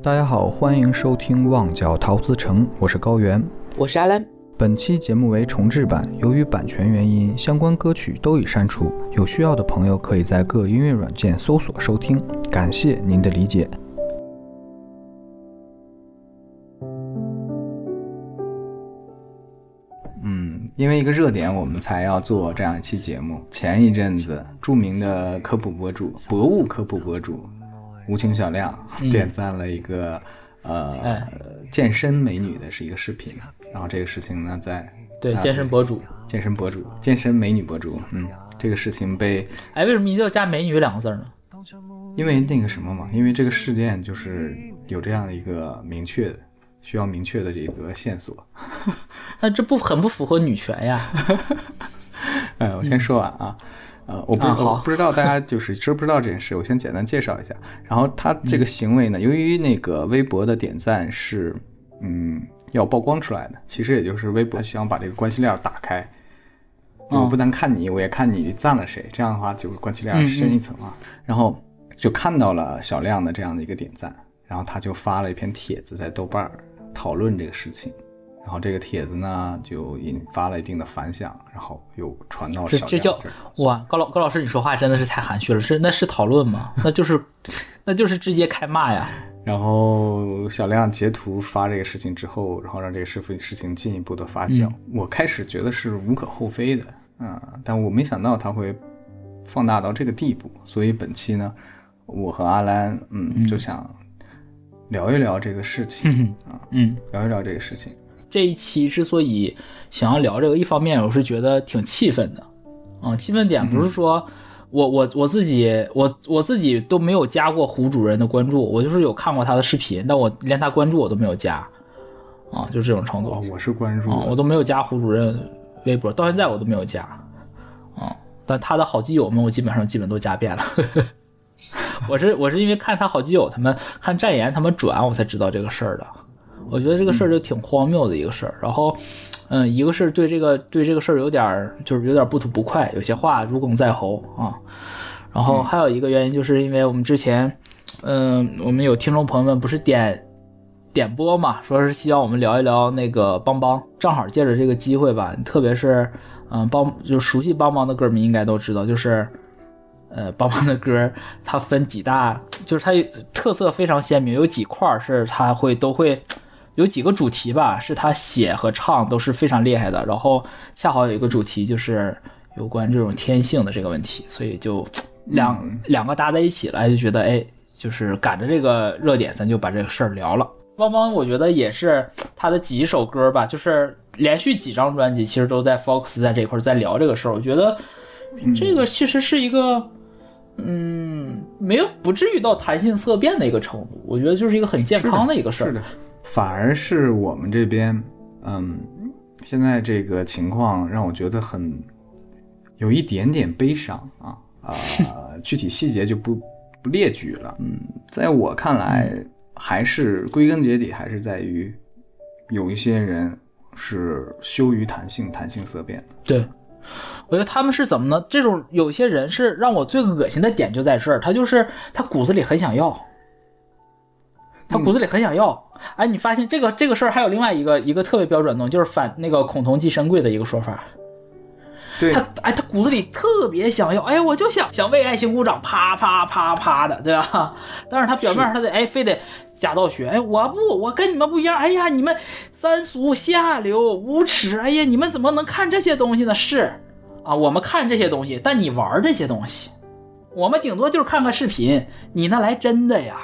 大家好，欢迎收听《旺角陶瓷城》，我是高原，我是阿兰。本期节目为重制版，由于版权原因，相关歌曲都已删除。有需要的朋友可以在各音乐软件搜索收听，感谢您的理解。嗯，因为一个热点，我们才要做这样一期节目。前一阵子，著名的科普博主、博物科普博主无情小亮点赞了一个呃健身美女的是一个视频，然后这个事情呢，在对健身博主、健身博主、健身美女博主，嗯，这个事情被哎，为什么一定要加“美女”两个字呢？因为那个什么嘛，因为这个事件就是有这样的一个明确的。需要明确的这个线索，那这不很不符合女权呀？哎，我先说完啊，呃，我不我不知道大家就是知不知道这件事，我先简单介绍一下。然后他这个行为呢，由于那个微博的点赞是嗯要曝光出来的，其实也就是微博希望把这个关系链打开，我不单看你，我也看你赞了谁，这样的话就是关系链深一层嘛。然后就看到了小亮的这样的一个点赞，然后他就发了一篇帖子在豆瓣儿。讨论这个事情，然后这个帖子呢就引发了一定的反响，然后又传到小这叫哇，高老高老师，你说话真的是太含蓄了，是那是讨论吗？那就是 那就是直接开骂呀。然后小亮截图发这个事情之后，然后让这个事事情进一步的发酵。我开始觉得是无可厚非的，嗯，但我没想到他会放大到这个地步。所以本期呢，我和阿兰，嗯，就想。聊一聊这个事情啊，嗯，聊一聊这个事情。这一期之所以想要聊这个，一方面我是觉得挺气愤的，啊，气愤点不是说我我我自己我我自己都没有加过胡主任的关注，我就是有看过他的视频，但我连他关注我都没有加，啊，就这种程度。我是关注，我都没有加胡主任微博，到现在我都没有加，啊，但他的好基友们我基本上基本都加遍了。我是我是因为看他好基友他们看战言他们转我才知道这个事儿的，我觉得这个事儿就挺荒谬的一个事儿。然后，嗯，一个是对这个对这个事儿有点就是有点不吐不快，有些话如鲠在喉啊。然后还有一个原因就是因为我们之前，嗯，我们有听众朋友们不是点点播嘛，说是希望我们聊一聊那个邦邦，正好借着这个机会吧，特别是嗯邦就熟悉邦邦的歌迷应该都知道，就是。呃，邦邦的歌，它分几大，就是它特色非常鲜明，有几块是它会都会有几个主题吧，是他写和唱都是非常厉害的。然后恰好有一个主题就是有关这种天性的这个问题，所以就两两个搭在一起了，就觉得哎，就是赶着这个热点，咱就把这个事儿聊了。邦邦，我觉得也是他的几首歌吧，就是连续几张专辑，其实都在 Fox 在这块在聊这个事儿。我觉得这个其实是一个。嗯，没有，不至于到谈性色变的一个程度。我觉得就是一个很健康的一个事儿。是的，反而是我们这边，嗯，现在这个情况让我觉得很有一点点悲伤啊啊！具体细节就不不列举了。嗯，在我看来，还是归根结底还是在于有一些人是羞于谈性、谈性色变。对。我觉得他们是怎么呢？这种有些人是让我最恶心的点就在这儿，他就是他骨子里很想要，他骨子里很想要。哎，你发现这个这个事儿还有另外一个一个特别标准的，就是反那个孔同济神贵的一个说法。对他，哎，他骨子里特别想要，哎，我就想想为爱情鼓掌，啪啪啪啪的，对吧？但是他表面上他得哎，非得假道学，哎，我不，我跟你们不一样，哎呀，你们三俗下流无耻，哎呀，你们怎么能看这些东西呢？是。啊，我们看这些东西，但你玩这些东西，我们顶多就是看看视频，你那来真的呀？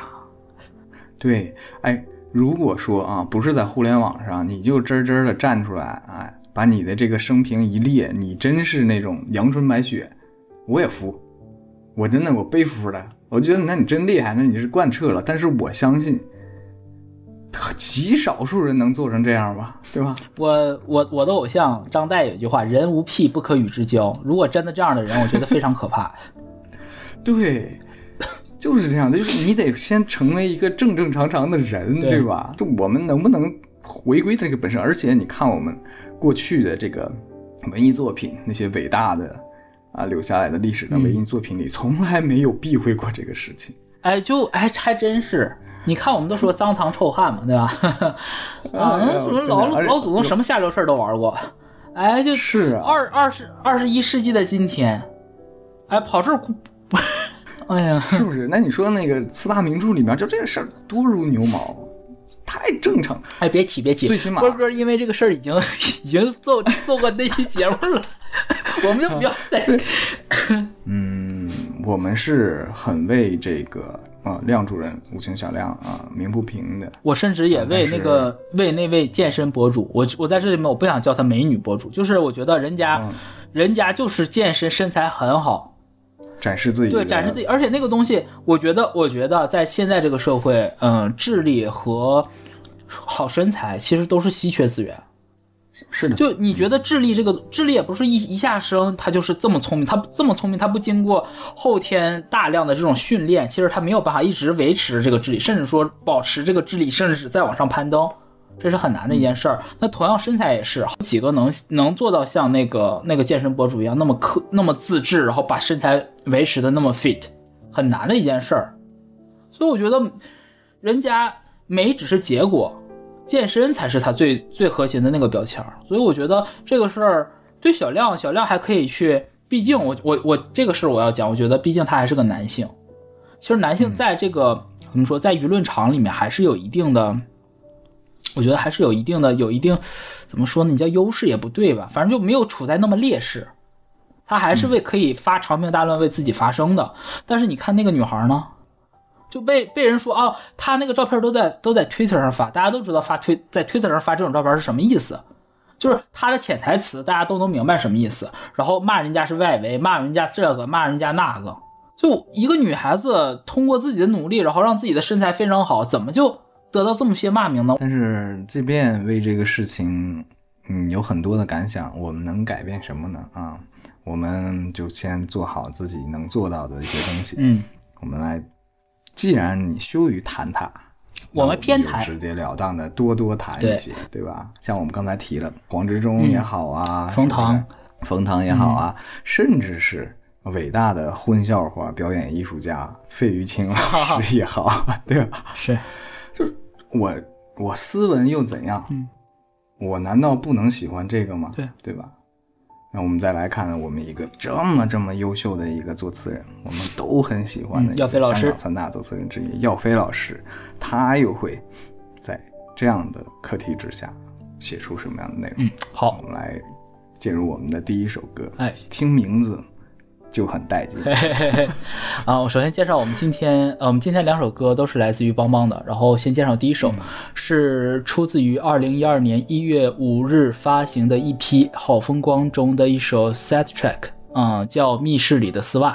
对，哎，如果说啊，不是在互联网上，你就真真的站出来，哎，把你的这个生平一列，你真是那种阳春白雪，我也服，我真的我背服了，我觉得那你真厉害，那你是贯彻了，但是我相信。极少数人能做成这样吧，对吧？我我我的偶像张岱有句话：“人无癖不可与之交。”如果真的这样的人，我觉得非常可怕。对，就是这样的，就是你得先成为一个正正常常的人，对吧？就我们能不能回归这个本身？而且你看我们过去的这个文艺作品，那些伟大的啊留下来的历史的文艺作品里，从来没有避讳过这个事情。哎，就哎还真是。你看，我们都说脏唐臭汉嘛，对吧？啊，什么老老祖宗什么下流事儿都玩过，哎，就是二二十二十一世纪的今天，哎，跑这儿，哎呀，是不是？那你说那个四大名著里面，就这个事儿多如牛毛，太正常。哎，别提别提，最起码波哥因为这个事儿已经 已经做做过那期节目了，我们就不要再。嗯，我们是很为这个。啊，亮主任，无情小亮啊，鸣不平的。我甚至也为那个为那位健身博主，我我在这里面我不想叫他美女博主，就是我觉得人家，人家就是健身身材很好，展示自己。对，展示自己。而且那个东西，我觉得，我觉得在现在这个社会，嗯，智力和好身材其实都是稀缺资源。是的，就你觉得智力这个智力也不是一一下生，他就是这么聪明，他这么聪明，他不经过后天大量的这种训练，其实他没有办法一直维持这个智力，甚至说保持这个智力，甚至是再往上攀登，这是很难的一件事儿。那同样身材也是，几个能能做到像那个那个健身博主一样那么克那么自制，然后把身材维持的那么 fit，很难的一件事儿。所以我觉得，人家美只是结果。健身才是他最最核心的那个标签所以我觉得这个事儿对小亮，小亮还可以去，毕竟我我我这个事儿我要讲，我觉得毕竟他还是个男性，其实男性在这个怎么说，在舆论场里面还是有一定的，我觉得还是有一定的有一定怎么说呢？你叫优势也不对吧，反正就没有处在那么劣势，他还是为可以发长篇大论为自己发声的。但是你看那个女孩呢？就被被人说啊，她那个照片都在都在 Twitter 上发，大家都知道发推在 Twitter 上发这种照片是什么意思，就是他的潜台词，大家都能明白什么意思。然后骂人家是外围，骂人家这个，骂人家那个。就一个女孩子通过自己的努力，然后让自己的身材非常好，怎么就得到这么些骂名呢？但是即便为这个事情，嗯，有很多的感想，我们能改变什么呢？啊，我们就先做好自己能做到的一些东西。嗯，我们来。既然你羞于谈它，我们偏谈，直截了当的多多谈一些，对吧？像我们刚才提了黄执中也好啊，冯唐，冯唐也好啊，甚至是伟大的荤笑话表演艺术家费玉清老 师也好，对吧？是，就是我我斯文又怎样？嗯，我难道不能喜欢这个吗？对，对吧？那我们再来看我们一个这么这么优秀的一个作词人，我们都很喜欢的耀飞老师，三大作词人之一耀飞老师，他又会在这样的课题之下写出什么样的内容？嗯，好，我们来进入我们的第一首歌。哎，听名字。就很带劲 啊！我首先介绍我们今天，呃，我们今天两首歌都是来自于邦邦的。然后先介绍第一首，是出自于二零一二年一月五日发行的一批《好风光》中的一首 set track，啊，叫《密室里的丝袜》。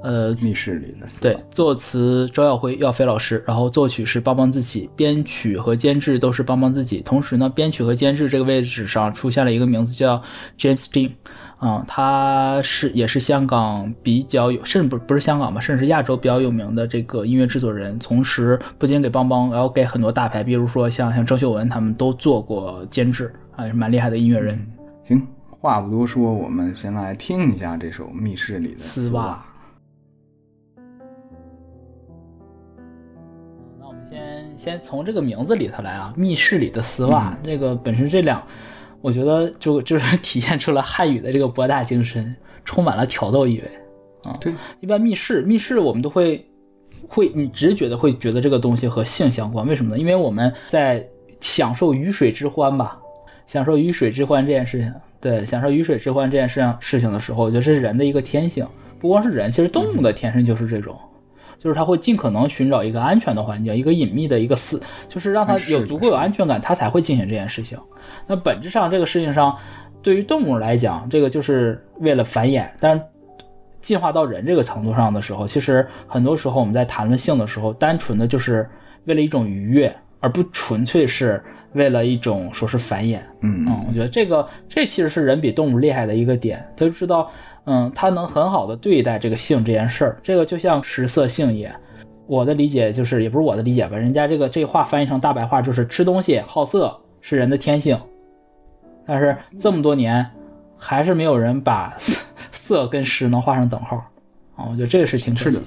呃，密室里的丝袜。对，作词周耀辉、耀飞老师，然后作曲是邦邦自己，编曲和监制都是邦邦自己。同时呢，编曲和监制这个位置上出现了一个名字叫 James Dean。啊，他是也是香港比较有，甚至不不是香港吧，甚至是亚洲比较有名的这个音乐制作人。同时，不仅给邦邦，然后给很多大牌，比如说像像郑秀文他们都做过监制，还是蛮厉害的音乐人。行，话不多说，我们先来听一下这首《密室里的丝袜》。那我们先先从这个名字里头来啊，《密室里的丝袜》这个本身这两。我觉得就就是体现出了汉语的这个博大精深，充满了挑逗意味啊。对，一般密室密室我们都会会你直觉的会觉得这个东西和性相关，为什么呢？因为我们在享受鱼水之欢吧，享受鱼水之欢这件事情，对，享受鱼水之欢这件事情事情的时候，我觉得这是人的一个天性，不光是人，其实动物的天生就是这种。就是他会尽可能寻找一个安全的环境，一个隐秘的一个私，就是让他有足够有安全感，他才会进行这件事情。那本质上这个事情上，对于动物来讲，这个就是为了繁衍。但是进化到人这个程度上的时候，其实很多时候我们在谈论性的时候，单纯的就是为了一种愉悦，而不纯粹是为了一种说是繁衍。嗯嗯，我觉得这个这其实是人比动物厉害的一个点，他就知道。嗯，他能很好的对待这个性这件事儿，这个就像食色性也。我的理解就是，也不是我的理解吧，人家这个这话翻译成大白话就是吃东西好色是人的天性。但是这么多年，还是没有人把色跟食能画上等号啊！我觉得这个是挺可惜。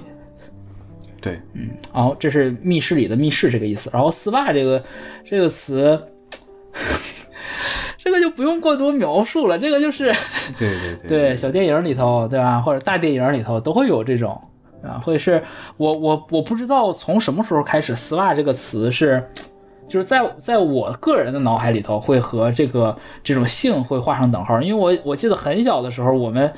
对，嗯，然后这是密室里的密室这个意思，然后丝袜这个这个词，这个就不用过多描述了，这个就是对对对 对。小电影里头对吧，或者大电影里头都会有这种啊，会是我我我不知道从什么时候开始，丝袜这个词是就是在在我个人的脑海里头会和这个这种性会画上等号，因为我我记得很小的时候我们。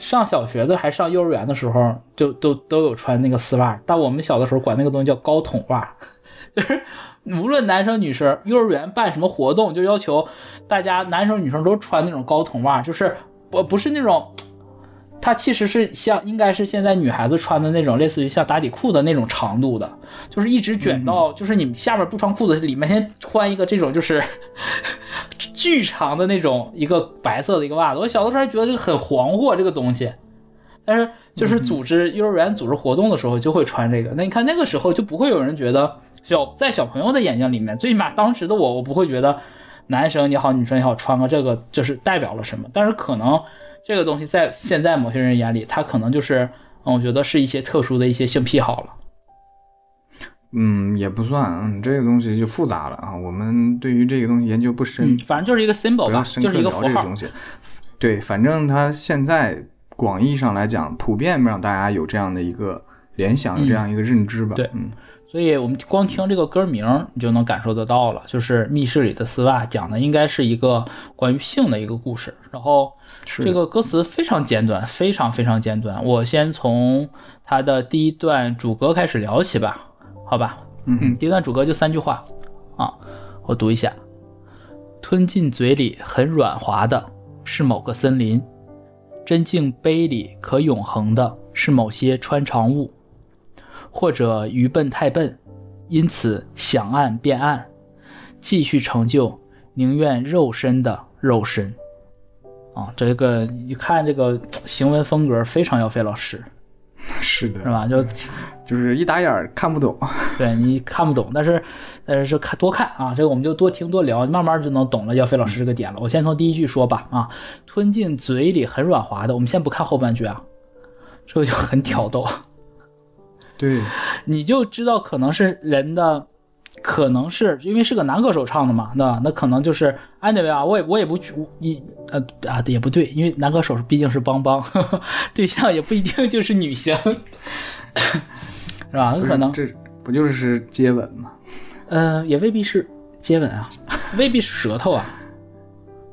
上小学的还上幼儿园的时候，就都都有穿那个丝袜，但我们小的时候管那个东西叫高筒袜，就是无论男生女生，幼儿园办什么活动，就要求大家男生女生都穿那种高筒袜，就是不不是那种。它其实是像，应该是现在女孩子穿的那种，类似于像打底裤的那种长度的，就是一直卷到，就是你下面不穿裤子，里面先穿一个这种就是巨长的那种一个白色的一个袜子。我小的时候还觉得这个很黄货这个东西，但是就是组织幼儿园组织活动的时候就会穿这个。那你看那个时候就不会有人觉得小，在小朋友的眼睛里面，最起码当时的我，我不会觉得男生也好，女生也好，穿个这个就是代表了什么。但是可能。这个东西在现在某些人眼里，他可能就是，嗯，我觉得是一些特殊的一些性癖好了。嗯，也不算，嗯，这个东西就复杂了啊。我们对于这个东西研究不深，反正就是一个 symbol 吧，就是一个符号。对，反正它现在广义上来讲，普遍让大家有这样的一个联想，有这样一个认知吧。对，嗯。所以我们光听这个歌名，你就能感受得到了，就是密室里的丝袜讲的应该是一个关于性的一个故事。然后这个歌词非常简短，非常非常简短。我先从它的第一段主歌开始聊起吧，好吧？嗯，第一段主歌就三句话啊，我读一下：吞进嘴里很软滑的是某个森林，真境杯里可永恒的是某些穿肠物。或者愚笨太笨，因此想暗变暗，继续成就宁愿肉身的肉身。啊，这个一看这个行文风格非常要费老师，是的，是吧？就就是一打眼看不懂，对你看不懂，但是但是看多看啊，这个我们就多听多聊，慢慢就能懂了。要费老师这个点了，我先从第一句说吧。啊，吞进嘴里很软滑的，我们先不看后半句啊，这个就很挑逗。对，你就知道可能是人的，可能是因为是个男歌手唱的嘛，对吧？那可能就是 anyway 啊，我也我也不一呃啊也不对，因为男歌手毕竟是邦邦，对象也不一定就是女星，是吧？可能这不就是接吻吗？呃，也未必是接吻啊，未必是舌头啊，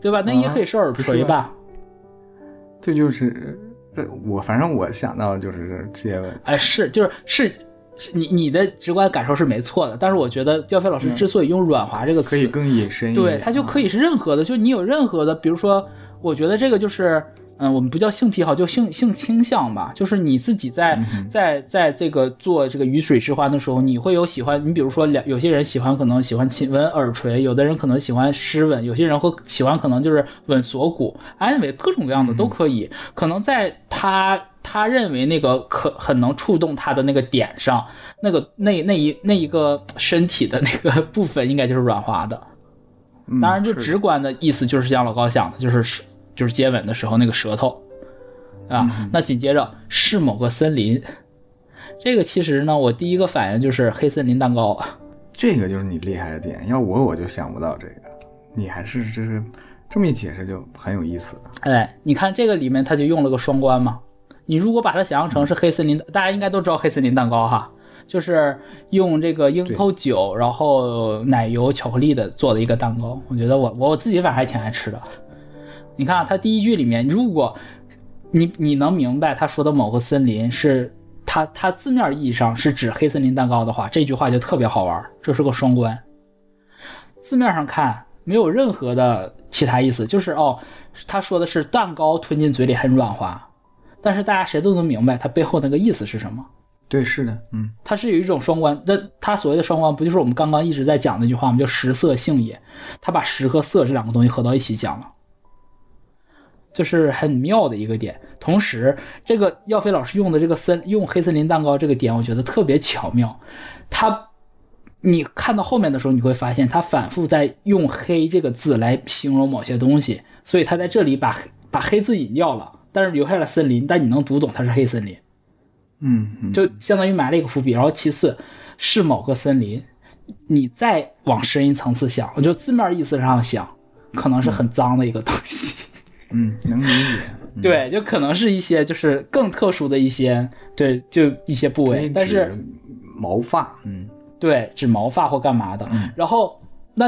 对吧？那也可以是耳垂吧？这就是。我反正我想到就是接吻，哎，是就是是，你你的直观感受是没错的，但是我觉得刁飞老师之所以用软滑这个词，可以更隐身，对，它就可以是任何的，就你有任何的，比如说，我觉得这个就是。嗯，我们不叫性癖好，就性性倾向吧。就是你自己在在在这个做这个鱼水之欢的时候，你会有喜欢。你比如说，两有些人喜欢可能喜欢亲吻耳垂，有的人可能喜欢湿吻，有些人会喜欢可能就是吻锁骨。anyway，各种各样的都可以。可能在他他认为那个可很能触动他的那个点上，那个那那一那一个身体的那个部分，应该就是软滑的。当然，就直观的意思就是像老高想的，就是。就是接吻的时候那个舌头，啊，那紧接着是某个森林，这个其实呢，我第一个反应就是黑森林蛋糕，这个就是你厉害的点，要我我就想不到这个，你还是这是这么一解释就很有意思。哎，你看这个里面他就用了个双关嘛，你如果把它想象成是黑森林，大家应该都知道黑森林蛋糕哈，就是用这个樱桃酒，然后奶油巧克力的做的一个蛋糕，我觉得我我自己反正还挺爱吃的。你看啊，他第一句里面，如果你你能明白他说的某个森林是他他字面意义上是指黑森林蛋糕的话，这句话就特别好玩，这是个双关。字面上看没有任何的其他意思，就是哦，他说的是蛋糕吞进嘴里很软滑，但是大家谁都能明白他背后那个意思是什么。对，是的，嗯，它是有一种双关。那他所谓的双关，不就是我们刚刚一直在讲那句话吗？叫食色性也。他把食和色这两个东西合到一起讲了。就是很妙的一个点，同时这个耀飞老师用的这个森用黑森林蛋糕这个点，我觉得特别巧妙。他，你看到后面的时候，你会发现他反复在用黑这个字来形容某些东西，所以他在这里把把黑字隐掉了，但是留下了森林，但你能读懂它是黑森林。嗯，就相当于埋了一个伏笔。然后其次是某个森林，你再往深一层次想，就字面意思上想，可能是很脏的一个东西。嗯，能理解。对，就可能是一些就是更特殊的一些，对，就一些部位，但是毛发，嗯，对，指毛发或干嘛的。然后那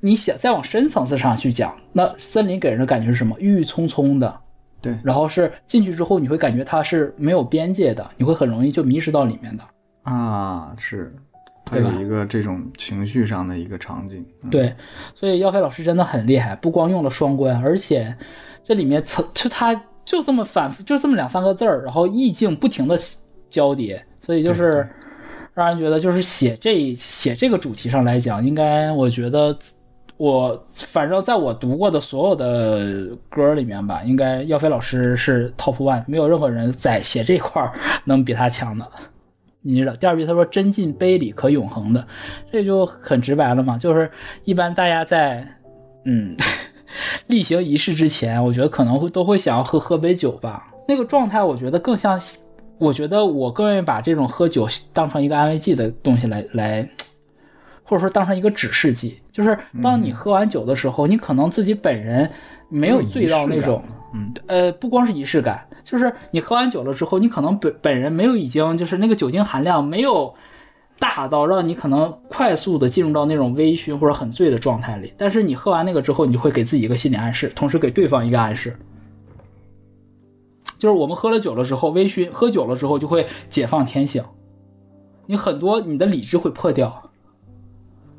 你想再往深层次上去讲，那森林给人的感觉是什么？郁郁葱葱的。对，然后是进去之后，你会感觉它是没有边界的，你会很容易就迷失到里面的。啊，是，它有一个这种情绪上的一个场景。对，所以耀飞老师真的很厉害，不光用了双关，而且这里面层就他就这么反复，就这么两三个字儿，然后意境不停的交叠，所以就是让人觉得就是写这写这个主题上来讲，应该我觉得。我反正在我读过的所有的歌里面吧，应该耀飞老师是 top one，没有任何人在写这块能比他强的。你知道，第二句他说“真进杯里可永恒的”，这就很直白了嘛，就是一般大家在嗯 例行仪式之前，我觉得可能会都会想要喝喝杯酒吧，那个状态我觉得更像，我觉得我更愿意把这种喝酒当成一个安慰剂的东西来来。或者说当成一个指示剂，就是当你喝完酒的时候，你可能自己本人没有醉到那种，嗯，呃，不光是仪式感，就是你喝完酒了之后，你可能本本人没有已经就是那个酒精含量没有大到让你可能快速的进入到那种微醺或者很醉的状态里，但是你喝完那个之后，你就会给自己一个心理暗示，同时给对方一个暗示，就是我们喝了酒了之后，微醺喝酒了之后就会解放天性，你很多你的理智会破掉。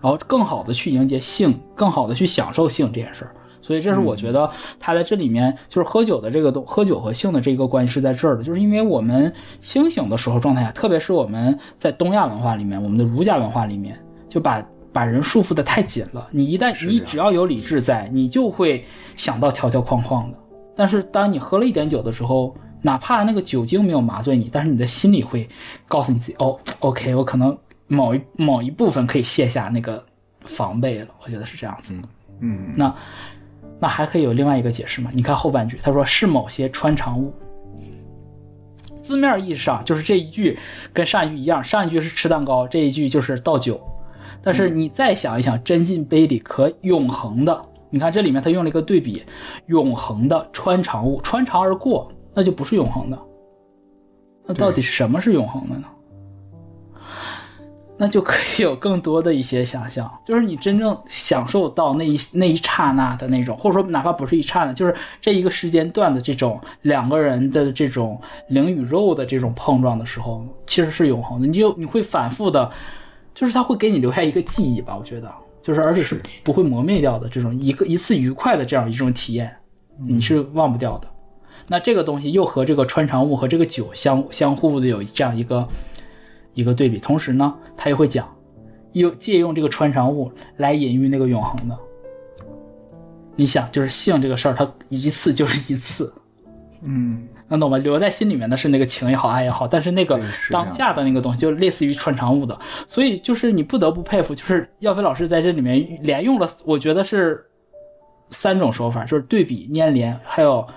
然后更好的去迎接性，更好的去享受性这件事儿，所以这是我觉得他在这里面就是喝酒的这个东，喝酒和性的这个关系是在这儿的，就是因为我们清醒的时候状态下，特别是我们在东亚文化里面，我们的儒家文化里面，就把把人束缚的太紧了。你一旦你只要有理智在，你就会想到条条框框的。但是当你喝了一点酒的时候，哪怕那个酒精没有麻醉你，但是你的心里会告诉你自己，哦，OK，我可能。某一某一部分可以卸下那个防备了，我觉得是这样子。嗯，那那还可以有另外一个解释吗？你看后半句，他说是某些穿肠物，字面意义上就是这一句跟上一句一样，上一句是吃蛋糕，这一句就是倒酒。但是你再想一想，斟进杯里可永恒的，你看这里面他用了一个对比，永恒的穿肠物，穿肠而过，那就不是永恒的。那到底什么是永恒的呢？那就可以有更多的一些想象，就是你真正享受到那一那一刹那的那种，或者说哪怕不是一刹那，就是这一个时间段的这种两个人的这种灵与肉的这种碰撞的时候，其实是永恒的。你就你会反复的，就是它会给你留下一个记忆吧，我觉得，就是而且是不会磨灭掉的这种一个一次愉快的这样一种体验，你是忘不掉的。那这个东西又和这个穿肠物和这个酒相相互的有这样一个。一个对比，同时呢，他又会讲，又借用这个穿肠物来隐喻那个永恒的。你想，就是性这个事儿，它一次就是一次，嗯，能懂吗？留在心里面的是那个情也好，爱也好，但是那个当下的那个东西，就类似于穿肠物的。所以就是你不得不佩服，就是耀飞老师在这里面连用了，我觉得是三种手法，就是对比、粘连，还有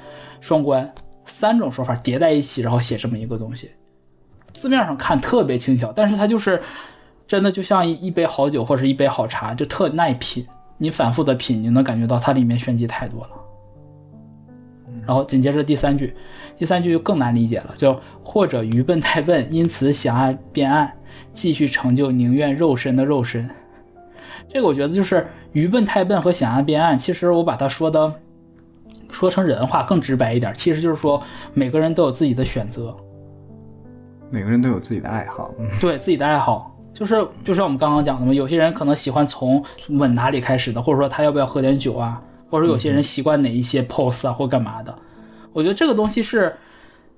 双关，三种手法叠在一起，然后写这么一个东西。字面上看特别轻巧，但是它就是真的就像一一杯好酒或者一杯好茶，就特耐品。你反复的品，你能感觉到它里面玄机太多了。然后紧接着第三句，第三句就更难理解了，就或者愚笨太笨，因此想爱变暗，继续成就宁愿肉身的肉身。这个我觉得就是愚笨太笨和想爱变暗，其实我把它说的说成人话更直白一点，其实就是说每个人都有自己的选择。每个人都有自己的爱好，对自己的爱好，就是就像我们刚刚讲的嘛，有些人可能喜欢从吻哪里开始的，或者说他要不要喝点酒啊，或者说有些人习惯哪一些 pose 啊或干嘛的。我觉得这个东西是，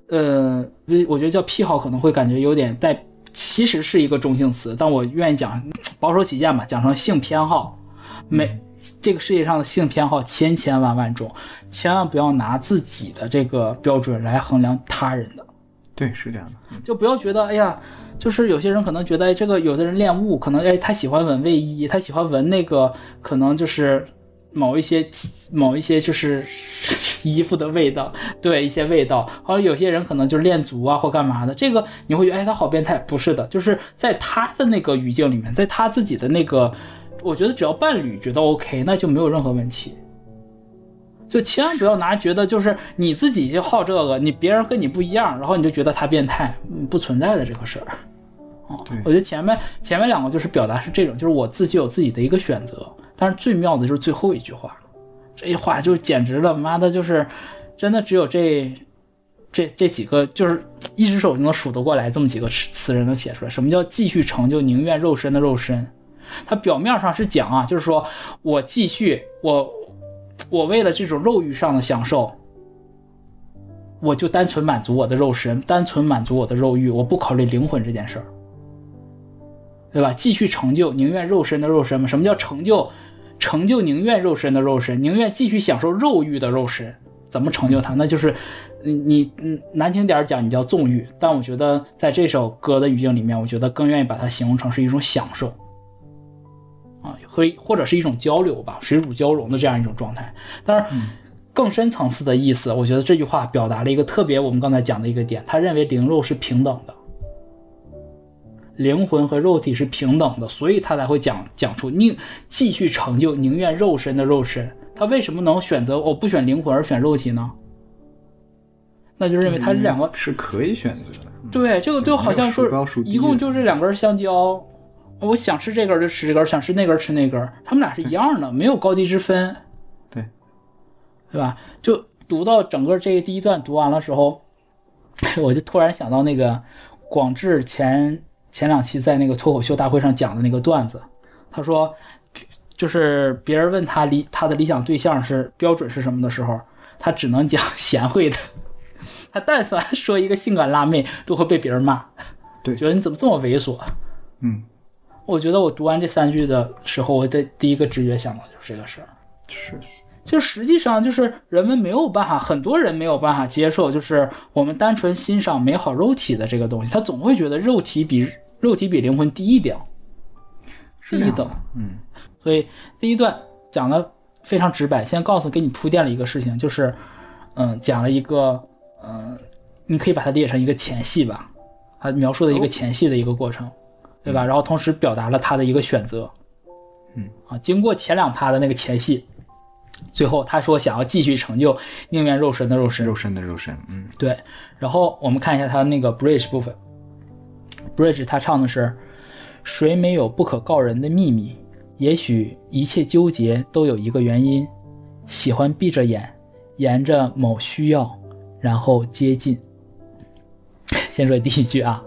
呃，我觉得叫癖好可能会感觉有点带，其实是一个中性词，但我愿意讲保守起见吧，讲成性偏好。每这个世界上的性偏好千千万万种，千万不要拿自己的这个标准来衡量他人的。对，是这样的，就不要觉得，哎呀，就是有些人可能觉得，哎这个有的人恋物，可能哎，他喜欢闻卫衣，他喜欢闻那个，可能就是某一些某一些就是 衣服的味道，对一些味道，或者有些人可能就是练足啊或干嘛的，这个你会觉得哎他好变态，不是的，就是在他的那个语境里面，在他自己的那个，我觉得只要伴侣觉得 OK，那就没有任何问题。就千万不要拿觉得就是你自己就好这个，你别人跟你不一样，然后你就觉得他变态，不存在的这个事儿。哦，我觉得前面前面两个就是表达是这种，就是我自己有自己的一个选择。但是最妙的就是最后一句话，这一话就简直了，妈的，就是真的只有这这这几个，就是一只手就能数得过来这么几个词人能写出来。什么叫继续成就宁愿肉身的肉身？它表面上是讲啊，就是说我继续，我我为了这种肉欲上的享受，我就单纯满足我的肉身，单纯满足我的肉欲，我不考虑灵魂这件事儿，对吧？继续成就宁愿肉身的肉身嘛？什么叫成就？成就宁愿肉身的肉身，宁愿继续享受肉欲的肉身，怎么成就它？那就是，你你嗯，难听点讲，你叫纵欲。但我觉得在这首歌的语境里面，我觉得更愿意把它形容成是一种享受，和或者是一种交流吧，水乳交融的这样一种状态。当然，更深层次的意思，我觉得这句话表达了一个特别我们刚才讲的一个点，他认为灵肉是平等的。灵魂和肉体是平等的，所以他才会讲讲出宁继续成就宁愿肉身的肉身。他为什么能选择我不选灵魂而选肉体呢？那就认为他这两个是可以选择的。对，这个就好像说一共就这两根香蕉，我想吃这根就吃这根，想吃那根吃那根，他们俩是一样的，没有高低之分。对，对吧？就读到整个这个第一段读完了时候，我就突然想到那个广志前。前两期在那个脱口秀大会上讲的那个段子，他说，就是别人问他理他的理想对象是标准是什么的时候，他只能讲贤惠的。他但凡说一个性感辣妹，都会被别人骂。对，觉得你怎么这么猥琐？嗯，我觉得我读完这三句的时候，我的第一个直觉想到就是这个事儿。是。就实际上就是人们没有办法，很多人没有办法接受，就是我们单纯欣赏美好肉体的这个东西，他总会觉得肉体比。肉体比灵魂低一点，低一等，嗯，所以第一段讲的非常直白，先告诉给你铺垫了一个事情，就是，嗯，讲了一个，嗯，你可以把它列成一个前戏吧，它描述的一个前戏的一个过程，对吧？然后同时表达了他的一个选择，嗯，啊，经过前两趴的那个前戏，最后他说想要继续成就宁愿肉身的肉身，肉身的肉身，嗯，对，然后我们看一下他那个 bridge 部分。Bridge 他唱的是：“谁没有不可告人的秘密？也许一切纠结都有一个原因，喜欢闭着眼，沿着某需要，然后接近。”先说第一句啊，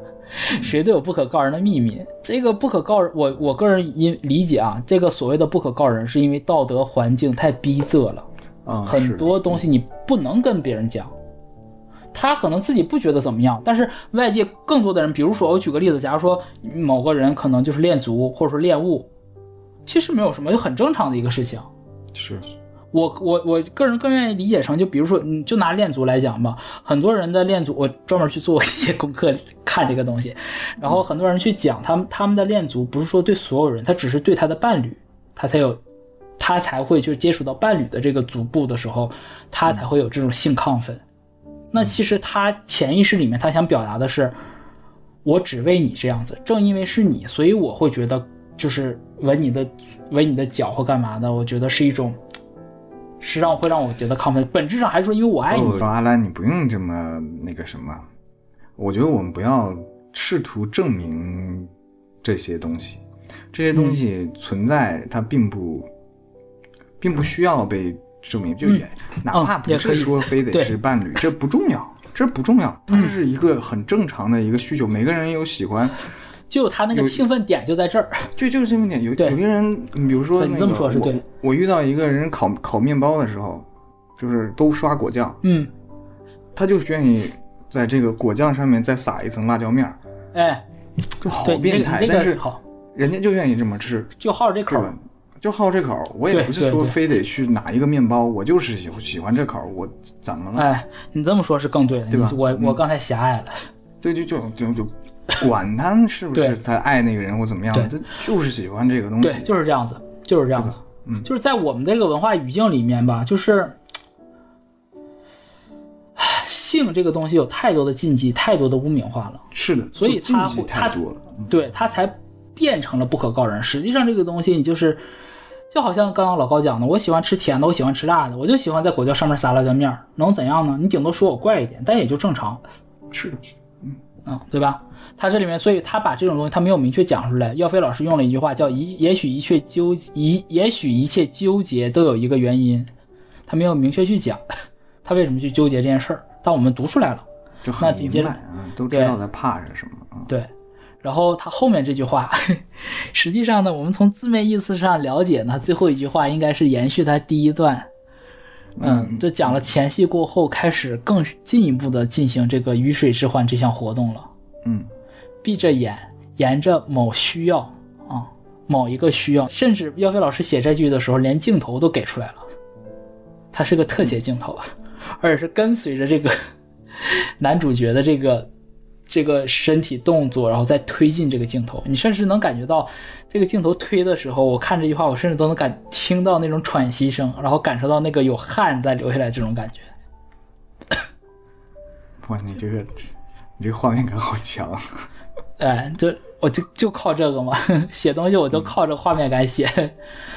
谁都有不可告人的秘密。这个不可告人，我我个人因理解啊，这个所谓的不可告人，是因为道德环境太逼仄了，啊，很多东西你不能跟别人讲。他可能自己不觉得怎么样，但是外界更多的人，比如说我举个例子，假如说某个人可能就是练足或者说练物，其实没有什么，就很正常的一个事情。是我我我个人更愿意理解成，就比如说你就拿练足来讲吧，很多人的练足，我专门去做一些功课看这个东西，然后很多人去讲他们他们的练足不是说对所有人，他只是对他的伴侣，他才有他才会就接触到伴侣的这个足部的时候，他才会有这种性亢奋。那其实他潜意识里面，他想表达的是，我只为你这样子。正因为是你，所以我会觉得，就是吻你的，吻你的脚或干嘛的，我觉得是一种，是让会让我觉得亢奋。本质上还是说，因为我爱你。阿兰，你不用这么那个什么。我觉得我们不要试图证明这些东西，这些东西存在，它并不，并不需要被。证明就也，哪怕不是说非得是伴侣，这不重要，这不重要，它是一个很正常的一个需求。每个人有喜欢，就他那个兴奋点就在这儿，就就是兴奋点。有有些人，比如说你这么说，是对。我遇到一个人烤烤面包的时候，就是都刷果酱，嗯，他就愿意在这个果酱上面再撒一层辣椒面儿，哎，就好变态，但是好，人家就愿意这么吃，就好这口。就好这口，我也不是说非得去哪一个面包，我就是喜喜欢这口，我怎么了？哎，你这么说，是更对，对吧？我我刚才狭隘了，对，就就就就 管他是不是他爱那个人或怎么样，他就是喜欢这个东西，对，就是这样子，就是这样子。嗯，就是在我们的这个文化语境里面吧，就是性这个东西有太多的禁忌，太多的污名化了。是的，所以禁忌太多了，对他才变成了不可告人。实际上，这个东西你就是。就好像刚刚老高讲的，我喜欢吃甜的，我喜欢吃辣的，我就喜欢在果酱上面撒辣椒面儿，能怎样呢？你顶多说我怪一点，但也就正常。是的，嗯嗯，对吧？他这里面，所以他把这种东西他没有明确讲出来。耀飞老师用了一句话叫“一也许一切纠一也许一切纠结都有一个原因”，他没有明确去讲他为什么去纠结这件事儿，但我们读出来了，就那紧接着都知道他怕是什么对。然后他后面这句话，实际上呢，我们从字面意思上了解呢，最后一句话应该是延续他第一段，嗯，就讲了前戏过后开始更进一步的进行这个鱼水置换这项活动了。嗯，闭着眼，沿着某需要啊，某一个需要，甚至耀飞老师写这句的时候，连镜头都给出来了，它是个特写镜头，而且是跟随着这个 男主角的这个。这个身体动作，然后再推进这个镜头，你甚至能感觉到这个镜头推的时候，我看这句话，我甚至都能感听到那种喘息声，然后感受到那个有汗在流下来这种感觉。哇，你这个你这个画面感好强！哎，就我就就靠这个嘛，写东西我都靠着画面感写，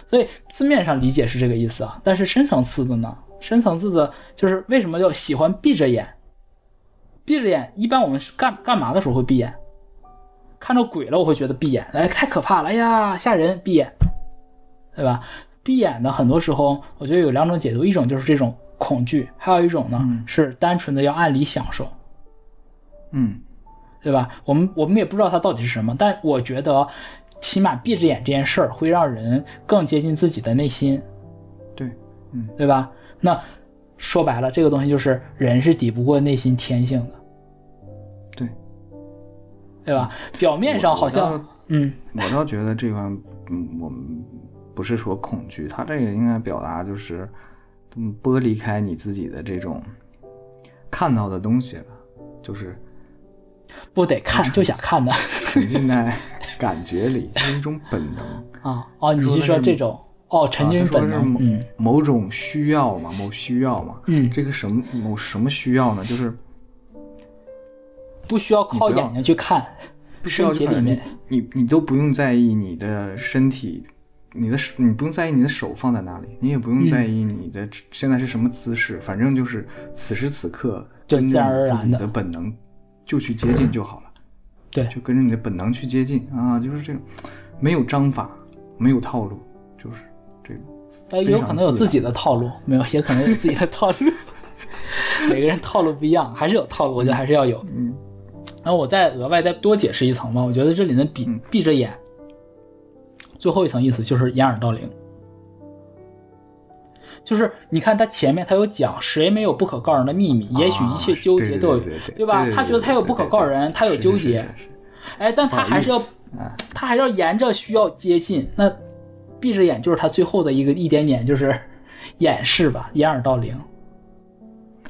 所以字面上理解是这个意思啊，但是深层次的呢，深层次的就是为什么要喜欢闭着眼？闭着眼，一般我们是干干嘛的时候会闭眼？看到鬼了，我会觉得闭眼，哎，太可怕了，哎呀，吓人，闭眼，对吧？闭眼呢很多时候，我觉得有两种解读，一种就是这种恐惧，还有一种呢是单纯的要按理享受，嗯，对吧？我们我们也不知道它到底是什么，但我觉得起码闭着眼这件事儿会让人更接近自己的内心，对，嗯，对吧？那说白了，这个东西就是人是抵不过内心天性的。对对吧？表面上好像，嗯，我倒觉得这块，嗯，我们不是说恐惧，他这个应该表达就是，嗯，剥离开你自己的这种看到的东西了，就是不得看就想看的，沉浸在感觉里，是一种本能啊。哦，你是说这种？哦，沉浸本能，嗯，某种需要嘛，某需要嘛，嗯，这个什么某什么需要呢？就是。不需要靠眼睛去看，身体里面，你你都不用在意你的身体，你的手，你不用在意你的手放在哪里，你也不用在意你的现在是什么姿势，反正就是此时此刻跟着自己的本能就去接近就好了。对，就跟着你的本能去接近啊，就是这种没有章法，没有套路，就是这种。也有可能有自己的套路，没有也可能有自己的套路。每个人套路不一样，还是有套路，我觉得还是要有。嗯。然后我再额外再多解释一层嘛，我觉得这里的闭闭着眼，最后一层意思就是掩耳盗铃，就是你看他前面他有讲谁没有不可告人的秘密，也许一切纠结都有，对吧？他觉得他有不可告人，他有纠结，哎，但他还是要，他还要沿着需要接近，那闭着眼就是他最后的一个一点点就是掩饰吧，掩耳盗铃。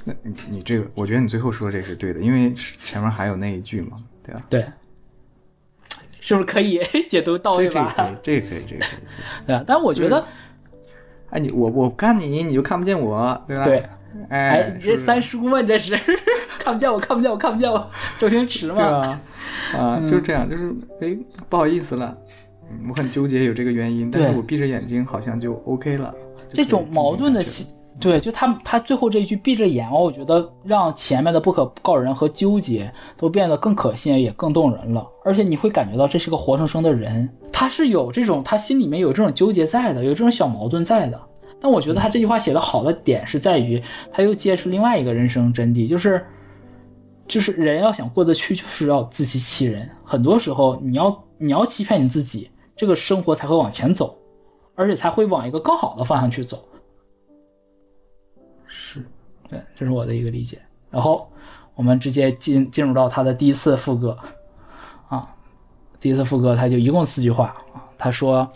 那你你这个，我觉得你最后说这是对的，因为前面还有那一句嘛，对吧？对，是不是可以 解读到位吧？这个可以，这个可以，对啊。但我觉得，哎，你我我看你，你就看不见我，对吧？对，哎，你这三叔嘛，你这是看不见我，看不见我，看不见我，周星驰嘛，对吧？啊，就是这样，就是哎，不好意思了，我很纠结，有这个原因，但是我闭着眼睛好像就 OK 了。这种矛盾的心。对，就他他最后这一句闭着眼，我觉得让前面的不可告人和纠结都变得更可信，也更动人了。而且你会感觉到这是个活生生的人，他是有这种他心里面有这种纠结在的，有这种小矛盾在的。但我觉得他这句话写的好的点是在于，他又揭示另外一个人生真谛，就是就是人要想过得去，就是要自欺欺人。很多时候你要你要欺骗你自己，这个生活才会往前走，而且才会往一个更好的方向去走。是，对，这是我的一个理解。然后我们直接进进入到他的第一次副歌，啊，第一次副歌他就一共四句话啊。他说：“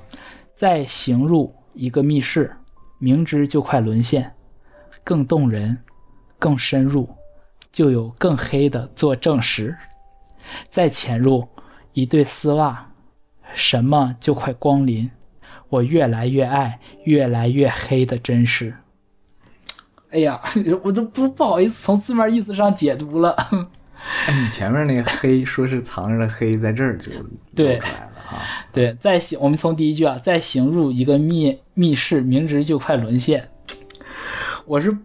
再行入一个密室，明知就快沦陷，更动人，更深入，就有更黑的做证实。再潜入一对丝袜，什么就快光临。我越来越爱越来越黑的真实。哎呀，我都不不好意思从字面意思上解读了。哎，你前面那个黑说是藏着的黑，在这儿就对出来了哈。对，再行我们从第一句啊，再行入一个密密室，明知就快沦陷。我是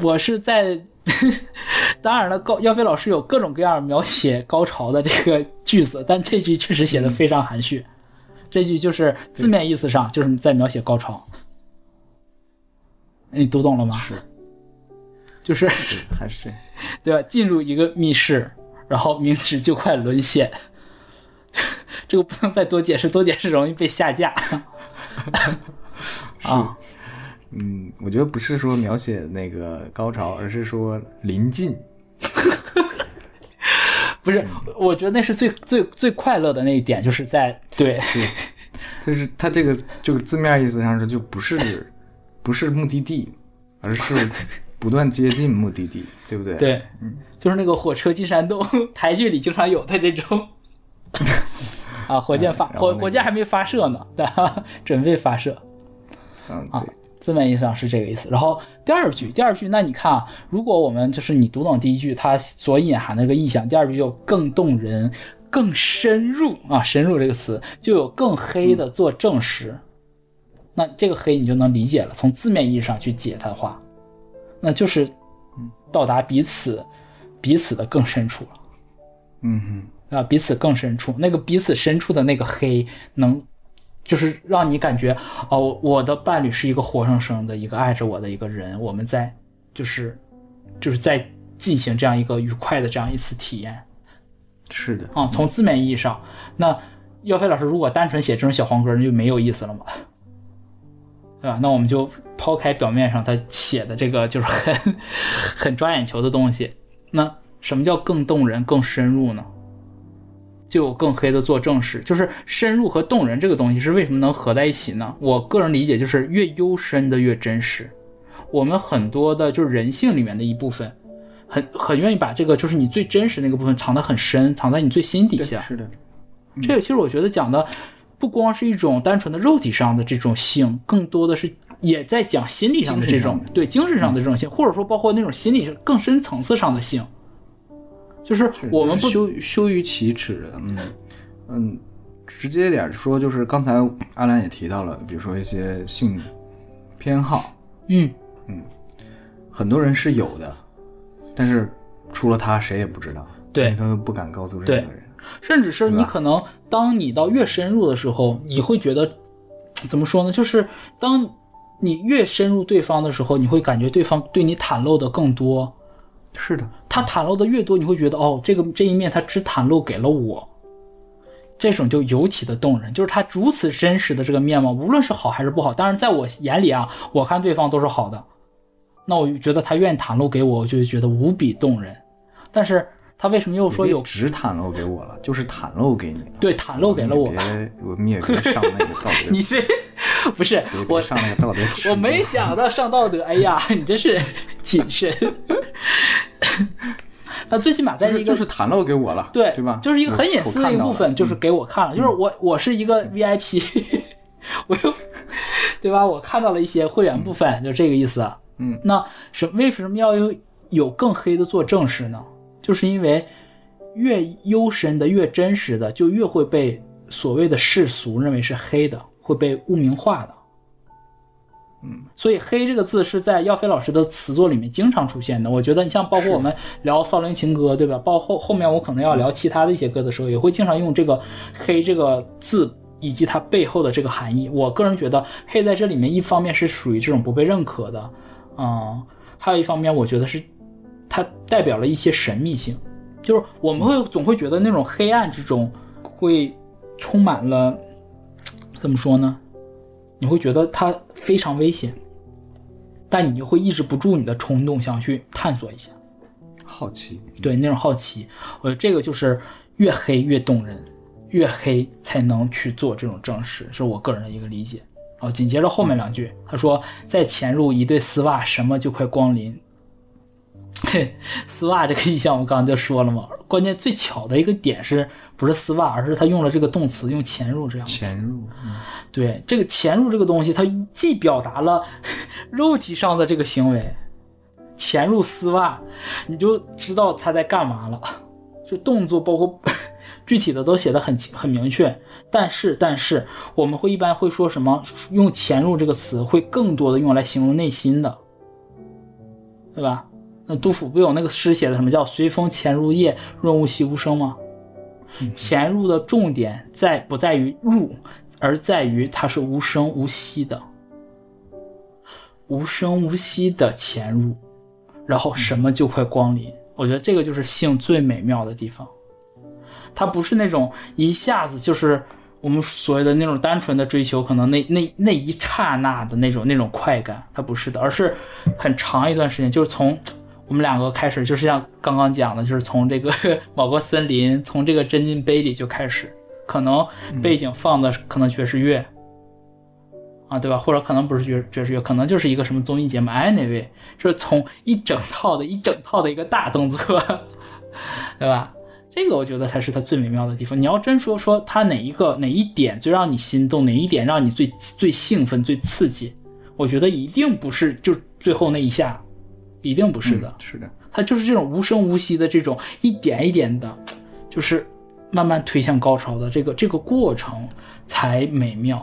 我是在，当然了，高耀飞老师有各种各样描写高潮的这个句子，但这句确实写的非常含蓄。这句就是字面意思上就是在描写高潮。你读懂了吗？是，就是还是这，对吧？进入一个密室，然后明知就快沦陷。这个不能再多解释，多解释容易被下架。啊，嗯，我觉得不是说描写那个高潮，而是说临近。不是，我觉得那是最最最快乐的那一点，就是在对，是，就是他这个这个字面意思上说，就不是不是目的地，而是不断接近目的地，对不对？对，嗯，就是那个火车进山洞，台剧里经常有的这种。啊，火箭发火，火箭还没发射呢，对，准备发射。嗯，啊，字面意思上是这个意思。然后第二句，第二句，那你看啊，如果我们就是你读懂第一句，它所隐含的这个意象，第二句就更动人、更深入啊，深入这个词就有更黑的做证实。那这个黑你就能理解了，从字面意义上去解它的话，那就是到达彼此彼此的更深处了。嗯哼。啊，彼此更深处，那个彼此深处的那个黑，能，就是让你感觉，哦，我的伴侣是一个活生生的一个爱着我的一个人，我们在，就是，就是在进行这样一个愉快的这样一次体验。是的，啊，从字面意义上，那耀飞老师如果单纯写这种小黄歌，那就没有意思了嘛，对吧？那我们就抛开表面上他写的这个就是很很抓眼球的东西，那什么叫更动人、更深入呢？就有更黑的做正史，就是深入和动人这个东西是为什么能合在一起呢？我个人理解就是越幽深的越真实。我们很多的就是人性里面的一部分，很很愿意把这个就是你最真实那个部分藏得很深，藏在你最心底下。是的，这个其实我觉得讲的不光是一种单纯的肉体上的这种性，更多的是也在讲心理上的这种对精神上的这种性，或者说包括那种心理更深层次上的性。就是我们不羞羞于启齿，嗯。嗯，直接点说，就是刚才阿兰也提到了，比如说一些性偏好，嗯。嗯，很多人是有的，但是除了他谁也不知道，对。他都不敢告诉任何人，甚至是你可能当你到越深入的时候，你会觉得怎么说呢？就是当你越深入对方的时候，你会感觉对方对你袒露的更多。是的，他袒露的越多，你会觉得哦，这个这一面他只袒露给了我，这种就尤其的动人。就是他如此真实的这个面貌，无论是好还是不好，当然在我眼里啊，我看对方都是好的。那我觉得他愿意袒露给我，我就觉得无比动人。但是他为什么又说有只袒露给我了？就是袒露给你了。对，袒露给了我。别，我们也别上那个道德。你是不是我上那个道德？我没想到上道德。哎呀，你真是谨慎。那最起码在一个就是袒露给我了，对对吧？就是一个很隐私的一部分，就是给我看了，就是我我是一个 VIP，我又对吧？我看到了一些会员部分，就这个意思。嗯，那什为什么要有有更黑的做正事呢？就是因为越幽深的、越真实的，就越会被所谓的世俗认为是黑的，会被污名化的。嗯，所以“黑”这个字是在耀飞老师的词作里面经常出现的。我觉得你像包括我们聊《少林情歌》，对吧？包后后面我可能要聊其他的一些歌的时候，也会经常用这个“黑”这个字以及它背后的这个含义。我个人觉得“黑”在这里面，一方面是属于这种不被认可的，嗯，还有一方面我觉得是它代表了一些神秘性，就是我们会总会觉得那种黑暗之中会充满了，怎么说呢？你会觉得它非常危险，但你就会抑制不住你的冲动，想去探索一下，好奇，对那种好奇，我觉得这个就是越黑越动人，越黑才能去做这种正事，是我个人的一个理解。然后紧接着后面两句，他说：“再潜入一对丝袜，什么就快光临。” 丝袜这个意象我刚刚就说了嘛，关键最巧的一个点是不是丝袜，而是他用了这个动词用潜入这样。潜入，对这个潜入这个东西，它既表达了 肉体上的这个行为，潜入丝袜，你就知道他在干嘛了。就动作包括 具体的都写的很很明确，但是但是我们会一般会说什么？用潜入这个词会更多的用来形容内心的，对吧？那杜甫不有那个诗写的什么叫“随风潜入夜，润物细无声”吗？潜入的重点在不在于入，而在于它是无声无息的，无声无息的潜入，然后什么就会光临。我觉得这个就是性最美妙的地方，它不是那种一下子就是我们所谓的那种单纯的追求，可能那那那一刹那的那种那种快感，它不是的，而是很长一段时间，就是从我们两个开始，就是像刚刚讲的，就是从这个 某个森林，从这个真金杯里就开始，可能背景放的可能爵士乐。啊，对吧？或者可能不是爵爵士乐，可能就是一个什么综艺节目。Anyway，是从一整套的一整套的一个大动作，对吧？这个我觉得才是它最美妙的地方。你要真说说它哪一个哪一点最让你心动，哪一点让你最最兴奋、最刺激，我觉得一定不是就最后那一下，一定不是的。是的，它就是这种无声无息的这种一点一点的，就是慢慢推向高潮的这个这个过程才美妙。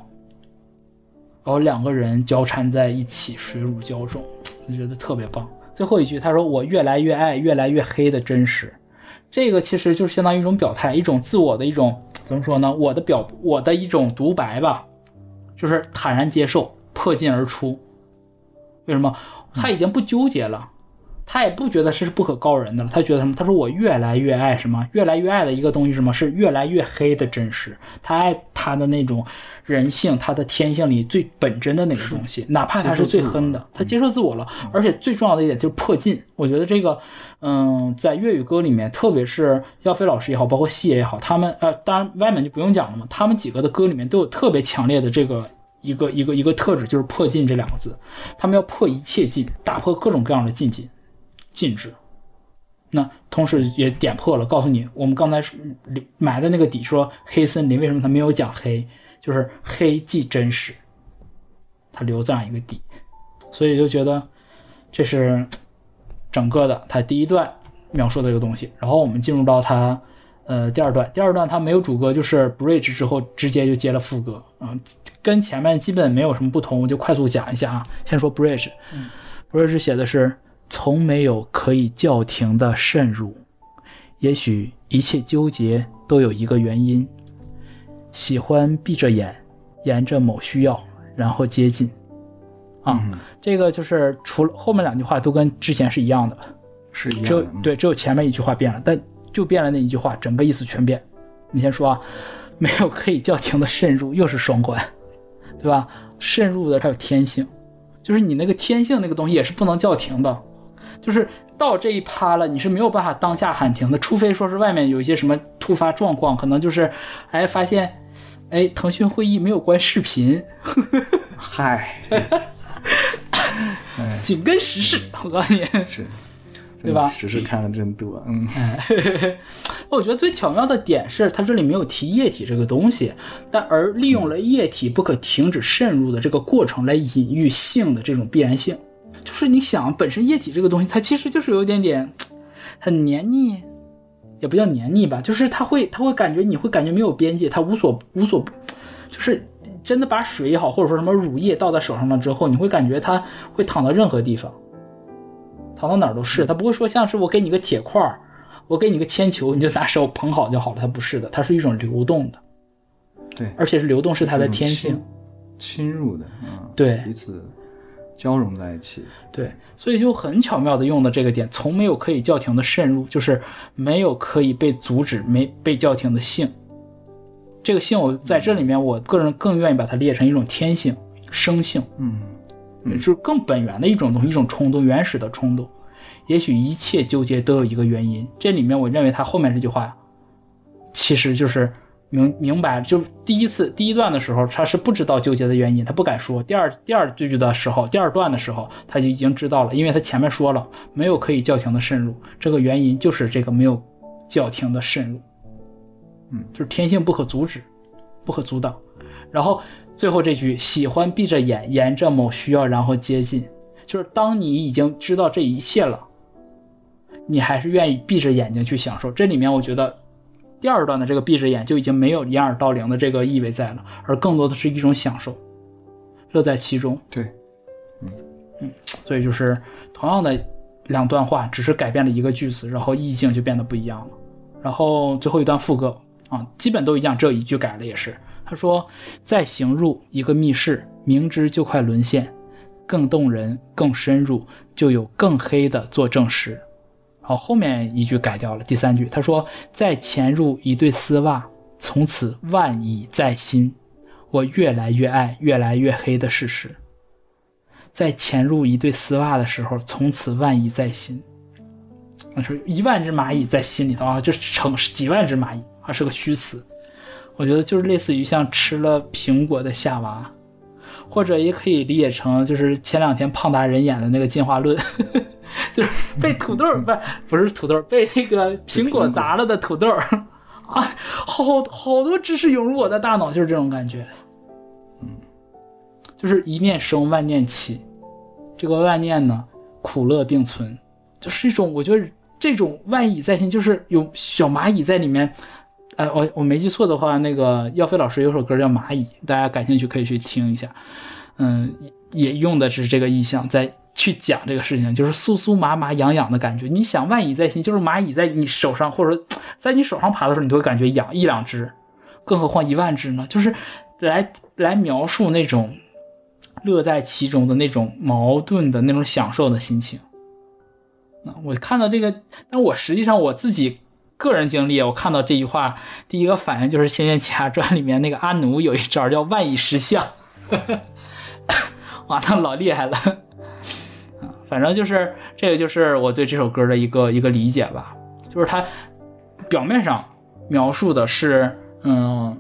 然后两个人交缠在一起，水乳交融，我觉得特别棒。最后一句，他说：“我越来越爱越来越黑的真实。”这个其实就是相当于一种表态，一种自我的一种怎么说呢？我的表，我的一种独白吧，就是坦然接受，破镜而出。为什么？他已经不纠结了。他也不觉得这是不可告人的了，他觉得什么？他说我越来越爱什么？越来越爱的一个东西，什么是越来越黑的真实？他爱他的那种人性，他的天性里最本真的那个东西，哪怕他是最狠的，他接受自我了。而且最重要的一点就是破镜。我觉得这个，嗯，在粤语歌里面，特别是耀飞老师也好，包括戏也好，他们呃，当然外面就不用讲了嘛，他们几个的歌里面都有特别强烈的这个一个一个一个特质，就是破禁这两个字。他们要破一切禁，打破各种各样的禁忌。禁止，那同时也点破了，告诉你，我们刚才埋的那个底，说黑森林为什么他没有讲黑，就是黑既真实，他留这样一个底，所以就觉得这是整个的他第一段描述的这个东西。然后我们进入到他呃第二段，第二段他没有主歌，就是 bridge 之后直接就接了副歌，啊，跟前面基本没有什么不同，我就快速讲一下啊。先说 bridge，bridge 写的是。从没有可以叫停的渗入，也许一切纠结都有一个原因。喜欢闭着眼，沿着某需要，然后接近。啊，这个就是除了后面两句话都跟之前是一样的，是一样。只有对，只有前面一句话变了，但就变了那一句话，整个意思全变。你先说啊，没有可以叫停的渗入，又是双关，对吧？渗入的还有天性，就是你那个天性那个东西也是不能叫停的。就是到这一趴了，你是没有办法当下喊停的，除非说是外面有一些什么突发状况，可能就是，哎，发现，哎，腾讯会议没有关视频，嗨，紧跟时事，我告诉你，是，对吧？时事看的真多，嗯，我觉得最巧妙的点是，它这里没有提液体这个东西，但而利用了液体不可停止渗入的这个过程来隐喻性的这种必然性。就是你想，本身液体这个东西，它其实就是有一点点很黏腻，也不叫黏腻吧，就是它会，它会感觉你会感觉没有边界，它无所无所，就是真的把水也好，或者说什么乳液倒在手上了之后，你会感觉它会淌到任何地方，淌到哪儿都是，它不会说像是我给你个铁块儿，我给你个铅球，你就拿手捧好就好了，它不是的，它是一种流动的，对，而且是流动是它的天性，侵入的，嗯，对，彼此。交融在一起，对，所以就很巧妙的用的这个点，从没有可以叫停的渗入，就是没有可以被阻止、没被叫停的性。这个性，我在这里面，我个人更愿意把它列成一种天性、生性，嗯，就是更本源的一种东西，一种冲动，原始的冲动。也许一切纠结都有一个原因。这里面，我认为他后面这句话，其实就是明明白，就第一次第一段的时候，他是不知道纠结的原因，他不敢说。第二第二句的时候，第二段的时候，他就已经知道了，因为他前面说了，没有可以叫停的渗入，这个原因就是这个没有叫停的渗入，嗯，就是天性不可阻止，不可阻挡。然后最后这句，喜欢闭着眼，沿着某需要然后接近，就是当你已经知道这一切了，你还是愿意闭着眼睛去享受。这里面我觉得。第二段的这个闭着眼就已经没有掩耳盗铃的这个意味在了，而更多的是一种享受，乐在其中。对，嗯嗯，所以就是同样的两段话，只是改变了一个句子，然后意境就变得不一样了。然后最后一段副歌啊，基本都一样，只有一句改了，也是他说：“再行入一个密室，明知就快沦陷，更动人，更深入，就有更黑的做证实。”好，后面一句改掉了。第三句，他说：“再潜入一对丝袜，从此万蚁在心。我越来越爱，越来越黑的事实。在潜入一对丝袜的时候，从此万蚁在心。他说一万只蚂蚁在心里头啊，就成几万只蚂蚁啊，是个虚词。我觉得就是类似于像吃了苹果的夏娃，或者也可以理解成就是前两天胖达人演的那个进化论。”就是被土豆不是不是土豆被那个苹果砸了的土豆啊，好好多知识涌入我的大脑，就是这种感觉。嗯，就是一念生万念起，这个万念呢苦乐并存，就是一种我觉得这种万蚁在心，就是有小蚂蚁在里面。哎，我我没记错的话，那个耀飞老师有首歌叫《蚂蚁》，大家感兴趣可以去听一下。嗯，也用的是这个意象在。去讲这个事情，就是酥酥麻麻痒痒的感觉。你想万蚁在心，就是蚂蚁在你手上，或者在你手上爬的时候，你都会感觉痒一两只，更何况一万只呢？就是来来描述那种乐在其中的那种矛盾的那种享受的心情。那我看到这个，但我实际上我自己个人经历，我看到这句话，第一个反应就是《仙剑奇侠传》里面那个阿奴有一招叫万蚁石像，哇，那老厉害了。啊反正就是这个，就是我对这首歌的一个一个理解吧。就是它表面上描述的是，嗯，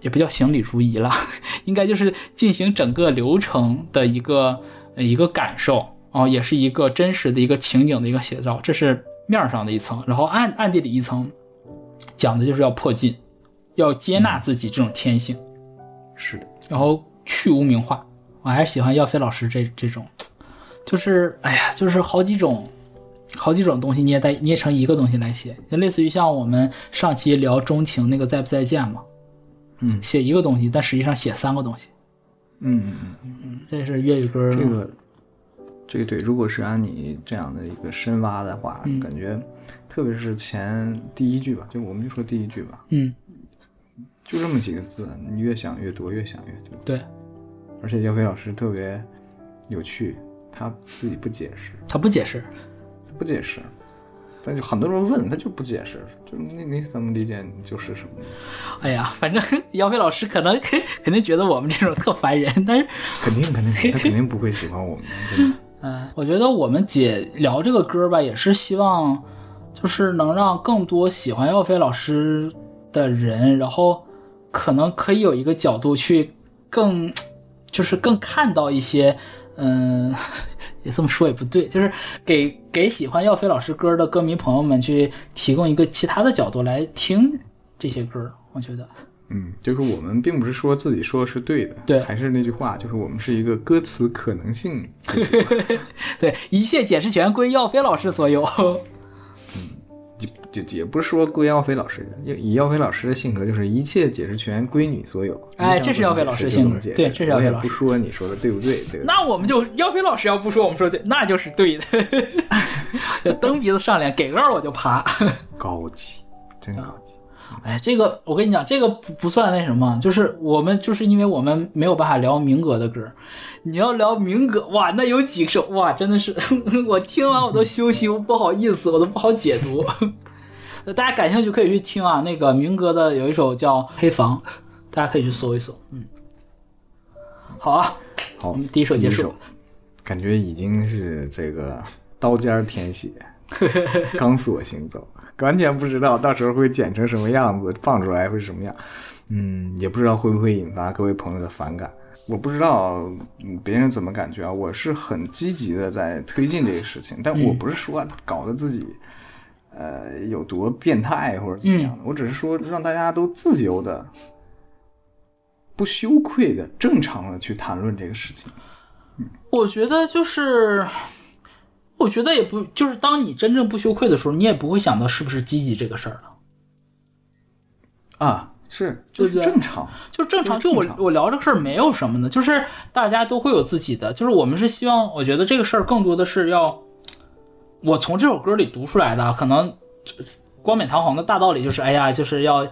也不叫行礼如仪了，应该就是进行整个流程的一个一个感受啊，也是一个真实的一个情景的一个写照。这是面上的一层，然后暗暗地里一层讲的就是要破禁，要接纳自己这种天性，是的，然后去污名化。我还是喜欢耀飞老师这这种。就是，哎呀，就是好几种，好几种东西捏在捏成一个东西来写，就类似于像我们上期聊钟情那个再不再见嘛，嗯，写一个东西，但实际上写三个东西，嗯嗯嗯嗯，这是粤语歌，这个，这个对，如果是按你这样的一个深挖的话，感觉，特别是前第一句吧，就我们就说第一句吧，嗯，就这么几个字，你越想越多，越想越多，对，而且姚飞老师特别有趣。他自己不解释，他不解释，不解释，但就很多人问他就不解释，就你你怎么理解就是什么？哎呀，反正姚飞老师可能 肯定觉得我们这种特烦人，但是肯定肯定他肯定不会喜欢我们。嗯，我觉得我们姐聊这个歌吧，也是希望就是能让更多喜欢耀飞老师的人，然后可能可以有一个角度去更就是更看到一些。嗯，也这么说也不对，就是给给喜欢耀飞老师歌的歌迷朋友们去提供一个其他的角度来听这些歌，我觉得，嗯，就是我们并不是说自己说的是对的，对，还是那句话，就是我们是一个歌词可能性，对，一切解释权归耀飞老师所有。就也不是说归耀飞老师，以耀飞老师的性格，就是一切解释权归你所有。哎，这是耀飞老师性格，对，这是耀飞老师。不说你说的对不对？对。那我们就耀飞老师要不说我们说对，那就是对的。蹬鼻子上脸，给个我就爬。高级，真高级。哎，这个我跟你讲，这个不不算那什么，就是我们就是因为我们没有办法聊明哥的歌。你要聊明哥，哇，那有几首哇，真的是 我听完我都羞羞，不好意思，我都不好解读。大家感兴趣可以去听啊，那个明哥的有一首叫《黑房》，大家可以去搜一搜。嗯，好啊，好，我们第一首结束，感觉已经是这个刀尖舔血，钢索行走，完全不知道到时候会剪成什么样子，放出来会什么样。嗯，也不知道会不会引发各位朋友的反感。我不知道别人怎么感觉啊？我是很积极的在推进这个事情，但我不是说搞得自己呃有多变态或者怎么样的，我只是说让大家都自由的、不羞愧的、正常的去谈论这个事情。嗯，我觉得就是，我觉得也不就是当你真正不羞愧的时候，你也不会想到是不是积极这个事儿了啊。是，就是正常，就正常。就我我聊这个事儿没有什么的，就是大家都会有自己的，就是我们是希望，我觉得这个事儿更多的是要我从这首歌里读出来的，可能冠冕堂皇的大道理就是，哎呀，就是要，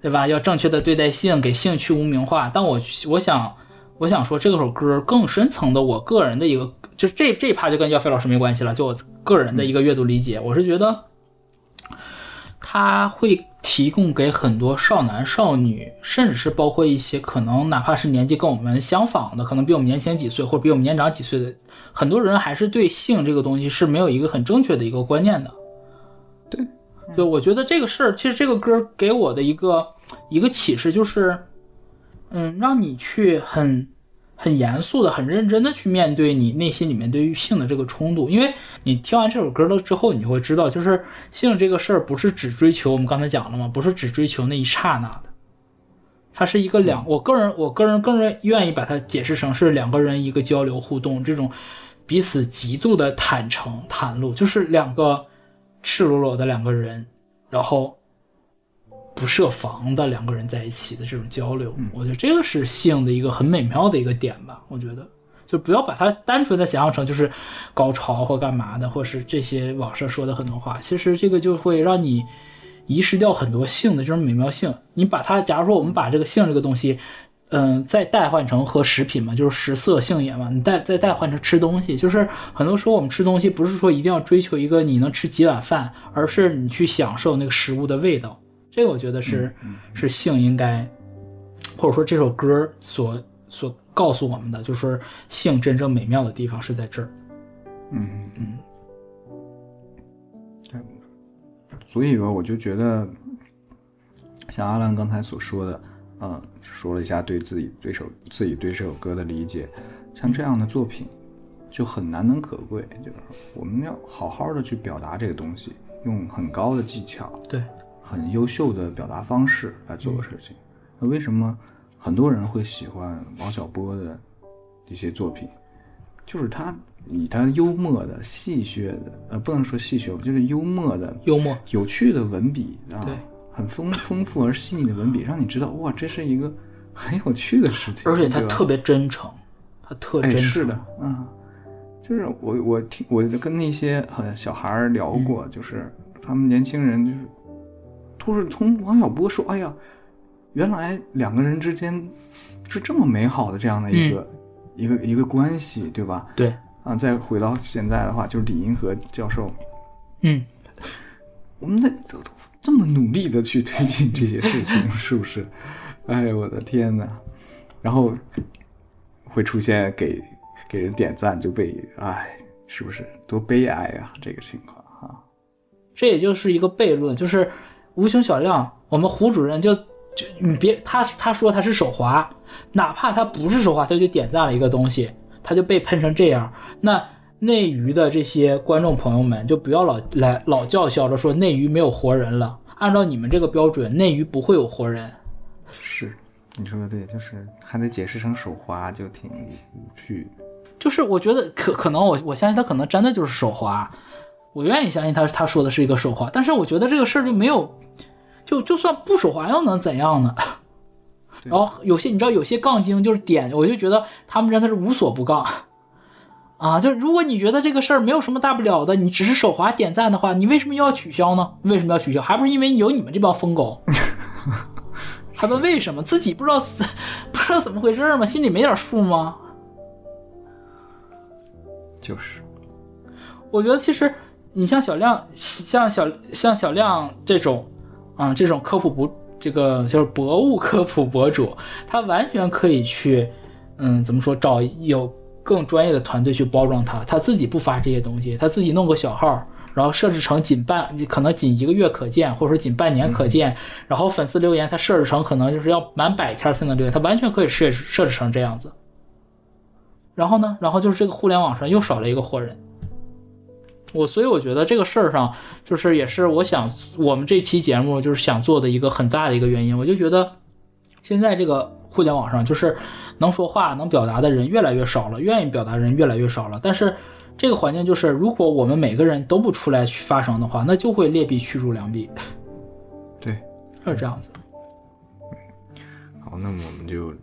对吧？要正确的对待性，给性去污名化。但我我想我想说，这首歌更深层的，我个人的一个，就是这这一趴就跟耀飞老师没关系了，就我个人的一个阅读理解，我是觉得他会。提供给很多少男少女，甚至是包括一些可能哪怕是年纪跟我们相仿的，可能比我们年轻几岁或者比我们年长几岁的很多人，还是对性这个东西是没有一个很正确的一个观念的。对，对，我觉得这个事儿，其实这个歌给我的一个一个启示就是，嗯，让你去很。很严肃的、很认真的去面对你内心里面对于性的这个冲突，因为你听完这首歌了之后，你会知道，就是性这个事儿不是只追求我们刚才讲了吗？不是只追求那一刹那的，它是一个两，我个人我个人更愿意把它解释成是两个人一个交流互动，这种彼此极度的坦诚袒露，就是两个赤裸裸的两个人，然后。不设防的两个人在一起的这种交流，我觉得这个是性的一个很美妙的一个点吧。我觉得，就不要把它单纯的想象成就是高潮或干嘛的，或是这些网上说的很多话。其实这个就会让你遗失掉很多性的这种美妙性。你把它，假如说我们把这个性这个东西，嗯，再代换成和食品嘛，就是食色性也嘛，你代再代换成吃东西，就是很多时候我们吃东西不是说一定要追求一个你能吃几碗饭，而是你去享受那个食物的味道。这个我觉得是是性应该，或者说这首歌所所告诉我们的，就是性真正美妙的地方是在这儿。嗯嗯。所以吧，我就觉得，像阿兰刚才所说的，嗯，说了一下对自己对首自己对这首歌的理解，像这样的作品就很难能可贵，就是我们要好好的去表达这个东西，用很高的技巧。对。很优秀的表达方式来做个事情，那为什么很多人会喜欢王小波的一些作品？就是他以他幽默的、戏谑的，呃，不能说戏谑，就是幽默的、幽默、有趣的文笔啊，对，很丰丰富而细腻的文笔，让你知道哇，这是一个很有趣的事情，而且他特别真诚，他特真诚，是的，嗯，就是我我听我跟那些呃小孩聊过，就是他们年轻人就是。都是从王小波说：“哎呀，原来两个人之间是这么美好的这样的一个一个一个关系，对吧？”对啊，再回到现在的话，就是李银河教授，嗯，我们在这这么努力的去推进这些事情，是不是？哎呀，我的天哪！然后会出现给给人点赞就被哎，是不是多悲哀啊？这个情况啊，这也就是一个悖论，就是。无穷小亮，我们胡主任就就你别他他说他是手滑，哪怕他不是手滑，他就点赞了一个东西，他就被喷成这样。那内娱的这些观众朋友们就不要老来老叫嚣着说内娱没有活人了。按照你们这个标准，内娱不会有活人。是，你说的对，就是还得解释成手滑，就挺无趣。就是我觉得可可能我我相信他可能真的就是手滑。我愿意相信他，他说的是一个手滑，但是我觉得这个事儿就没有，就就算不手滑又能怎样呢？然后有些你知道，有些杠精就是点，我就觉得他们真的是无所不杠啊！就如果你觉得这个事儿没有什么大不了的，你只是手滑点赞的话，你为什么要取消呢？为什么要取消？还不是因为有你们这帮疯狗？还问为什么？自己不知道不知道怎么回事吗？心里没点数吗？就是，我觉得其实。你像小亮，像小像小亮这种，啊，这种科普博，这个就是博物科普博主，他完全可以去，嗯，怎么说，找有更专业的团队去包装他，他自己不发这些东西，他自己弄个小号，然后设置成仅半，可能仅一个月可见，或者说仅半年可见。然后粉丝留言，他设置成可能就是要满百天才能留言，他完全可以设设置成这样子。然后呢，然后就是这个互联网上又少了一个活人。我所以我觉得这个事儿上，就是也是我想我们这期节目就是想做的一个很大的一个原因。我就觉得现在这个互联网上，就是能说话、能表达的人越来越少了，愿意表达的人越来越少了。但是这个环境就是，如果我们每个人都不出来去发声的话，那就会劣币驱逐良币。对，是这样子。好，那么我们就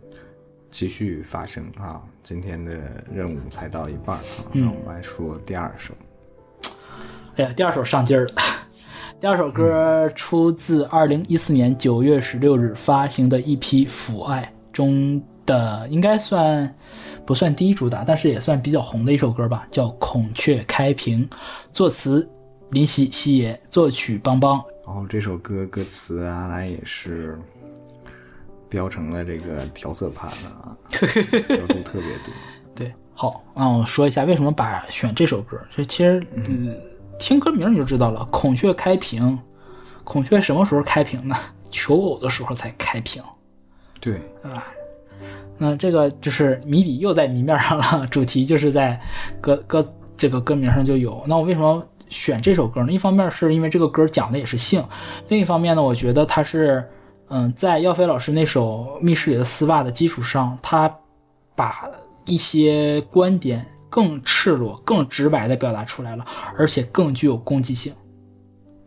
继续发声啊！今天的任务才到一半啊，那我们来说第二首。哎呀，第二首上劲儿了。第二首歌出自二零一四年九月十六日发行的一批《父爱》中的，应该算不算第一主打，但是也算比较红的一首歌吧，叫《孔雀开屏》，作词林夕夕爷，作曲邦邦。然后这首歌歌词啊，来也是标成了这个调色盘了啊，标注特别多。对，好，那我说一下为什么把选这首歌，这其实嗯。听歌名你就知道了，孔雀开屏，孔雀什么时候开屏呢？求偶的时候才开屏，对，对吧？那这个就是谜底又在谜面上了，主题就是在歌歌这个歌名上就有。那我为什么选这首歌呢？一方面是因为这个歌讲的也是性，另一方面呢，我觉得它是，嗯，在耀飞老师那首《密室里的丝袜》的基础上，他把一些观点。更赤裸、更直白的表达出来了，而且更具有攻击性。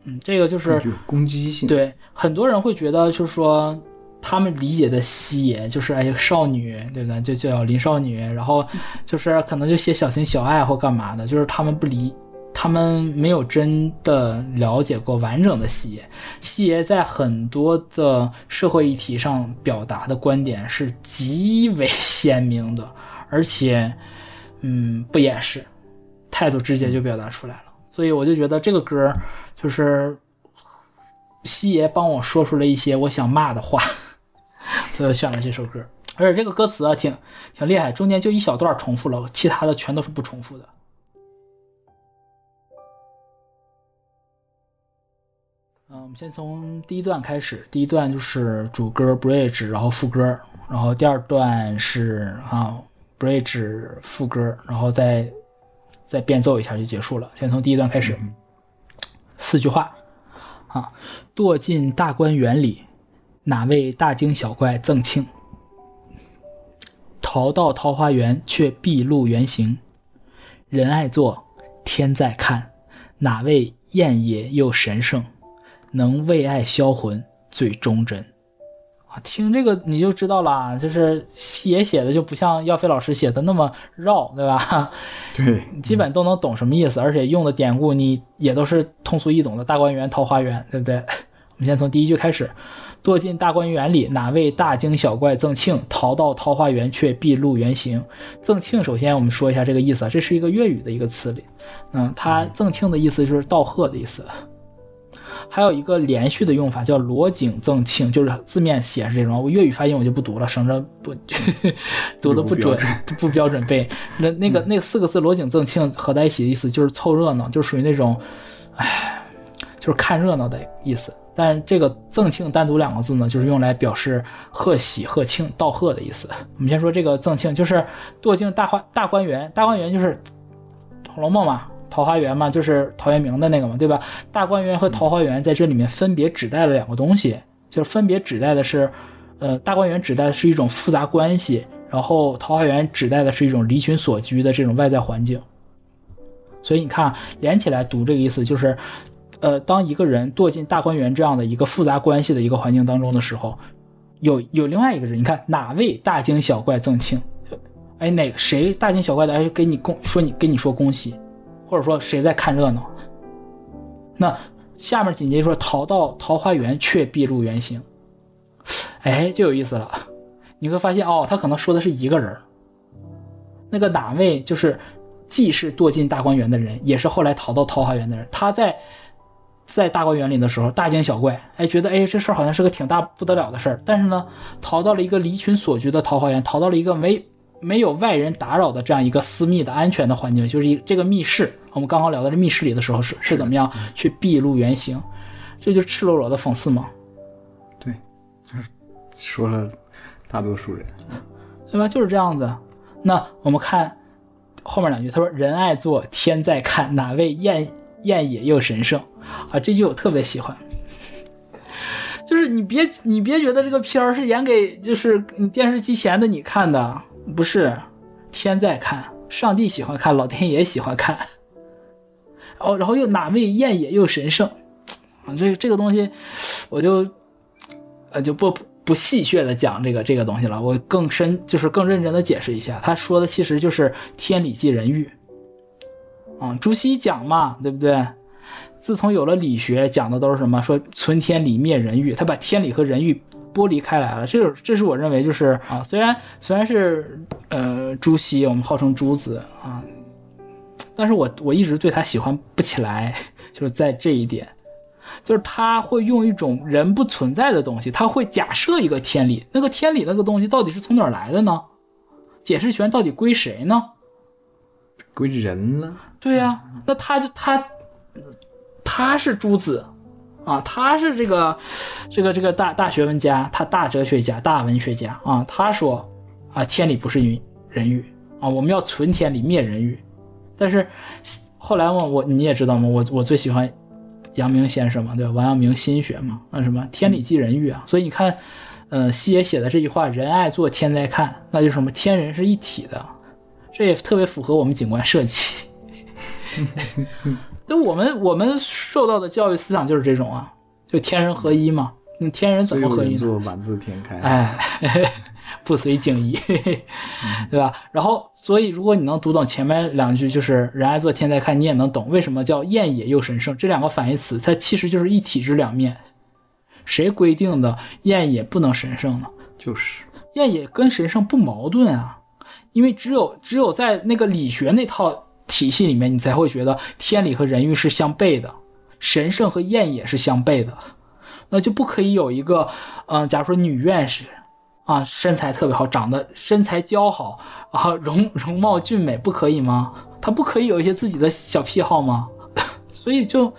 嗯，这个就是攻击性。对，很多人会觉得，就是说他们理解的西野就是哎少女，对不对？就叫林少女，然后就是可能就写小情小爱或干嘛的，就是他们不理，他们没有真的了解过完整的西野。西野在很多的社会议题上表达的观点是极为 鲜明的，而且。嗯，不掩饰，态度直接就表达出来了，所以我就觉得这个歌就是西爷帮我说出了一些我想骂的话，所以选了这首歌。而且这个歌词啊，挺挺厉害，中间就一小段重复了，其他的全都是不重复的。嗯，我们先从第一段开始，第一段就是主歌 bridge，然后副歌，然后第二段是啊。Bridge 副歌，然后再再变奏一下就结束了。先从第一段开始，四句话啊：堕进大观园里，哪位大惊小怪赠庆？逃到桃花源，却毕露原形。人爱做，天在看，哪位艳也又神圣，能为爱销魂最忠贞？听这个你就知道了，就是写写的就不像耀飞老师写的那么绕，对吧？对，基本都能懂什么意思，而且用的典故你也都是通俗易懂的。大观园、桃花源，对不对？我们先从第一句开始：堕进大观园里，哪位大惊小怪赠庆？逃到桃花源，却毕露原形。赠庆，首先我们说一下这个意思，这是一个粤语的一个词里，嗯，它赠庆的意思就是道贺的意思。还有一个连续的用法叫罗景赠庆，就是字面写是这种，我粤语发音我就不读了，省着不 读的不准不标准背。那那个那四个字罗景赠庆合在一起的意思就是凑热闹，就属于那种，哎，就是看热闹的意思。但这个赠庆单独两个字呢，就是用来表示贺喜贺庆道贺的意思。我们先说这个赠庆，就是堕进大花大观园，大观园就是《红楼梦》嘛。桃花源嘛，就是陶渊明的那个嘛，对吧？大观园和桃花源在这里面分别指代了两个东西，就是分别指代的是，呃，大观园指代的是一种复杂关系，然后桃花源指代的是一种离群所居的这种外在环境。所以你看，连起来读这个意思就是，呃，当一个人堕进大观园这样的一个复杂关系的一个环境当中的时候，有有另外一个人，你看哪位大惊小怪赠庆？哎，哪个谁大惊小怪的？哎，给你恭说你跟你说恭喜。或者说谁在看热闹？那下面紧接着说逃到桃花源却毕露原形，哎，就有意思了。你会发现哦，他可能说的是一个人那个哪位就是既是堕进大观园的人，也是后来逃到桃花源的人。他在在大观园里的时候大惊小怪，哎，觉得哎这事儿好像是个挺大不得了的事儿。但是呢，逃到了一个离群所居的桃花源，逃到了一个没没有外人打扰的这样一个私密的安全的环境，就是一这个密室。我们刚刚聊到这密室里的时候是是怎么样去毕露原形，这就赤裸裸的讽刺吗？对，就是说了大多数人，对吧？就是这样子。那我们看后面两句，他说：“人爱做，天在看，哪位艳艳也又神圣？”啊，这句我特别喜欢。就是你别你别觉得这个片儿是演给就是你电视机前的你看的，不是，天在看，上帝喜欢看，老天爷喜欢看。哦，然后又哪位艳也又神圣？啊，这这个东西，我就呃就不不戏谑的讲这个这个东西了，我更深就是更认真的解释一下，他说的其实就是天理即人欲。啊，朱熹讲嘛，对不对？自从有了理学，讲的都是什么？说存天理，灭人欲。他把天理和人欲剥离开来了。这是这是我认为就是啊，虽然虽然是呃朱熹，我们号称朱子啊，但是我我一直对他喜欢不起来，就是在这一点，就是他会用一种人不存在的东西，他会假设一个天理，那个天理那个东西到底是从哪儿来的呢？解释权到底归谁呢？归人呢。对呀，那他就他。他是朱子，啊，他是这个，这个这个大大学问家，他大哲学家、大文学家啊。他说，啊，天理不是人人欲啊，我们要存天理，灭人欲。但是后来嘛，我你也知道嘛，我我最喜欢阳明先生嘛，对吧？王阳明心学嘛，啊什么天理即人欲啊。所以你看，呃，西野写的这句话，人爱做，天在看，那就什么？天人是一体的，这也特别符合我们景观设计。就我们我们受到的教育思想就是这种啊，就天人合一嘛。那天人怎么合一？呢满字天开。哎，不随景移，对吧？然后，所以如果你能读懂前面两句，就是人爱做天在看，你也能懂为什么叫艳也又神圣。这两个反义词，它其实就是一体之两面。谁规定的艳也不能神圣呢？就是艳也跟神圣不矛盾啊，因为只有只有在那个理学那套。体系里面，你才会觉得天理和人欲是相悖的，神圣和艳也是相悖的，那就不可以有一个，嗯，假如说女院士，啊，身材特别好，长得身材姣好，啊，容 容貌俊美，不可以吗？她不可以有一些自己的小癖好吗？所以就，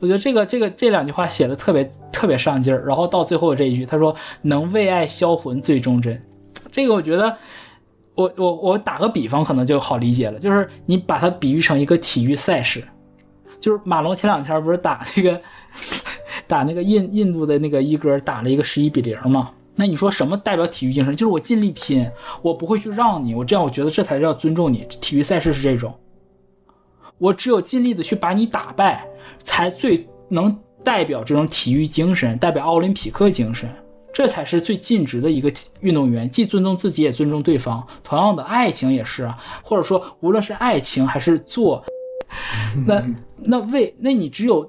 我觉得这个这个这两句话写的特别特别上劲儿，然后到最后这一句，他说能为爱销魂最忠贞，这个我觉得。我我我打个比方，可能就好理解了，就是你把它比喻成一个体育赛事，就是马龙前两天不是打那个 打那个印印度的那个一哥打了一个十一比零嘛？那你说什么代表体育精神？就是我尽力拼，我不会去让你，我这样我觉得这才叫尊重你。体育赛事是这种，我只有尽力的去把你打败，才最能代表这种体育精神，代表奥林匹克精神。这才是最尽职的一个运动员，既尊重自己，也尊重对方。同样的，爱情也是啊，或者说，无论是爱情还是做，那那为那你只有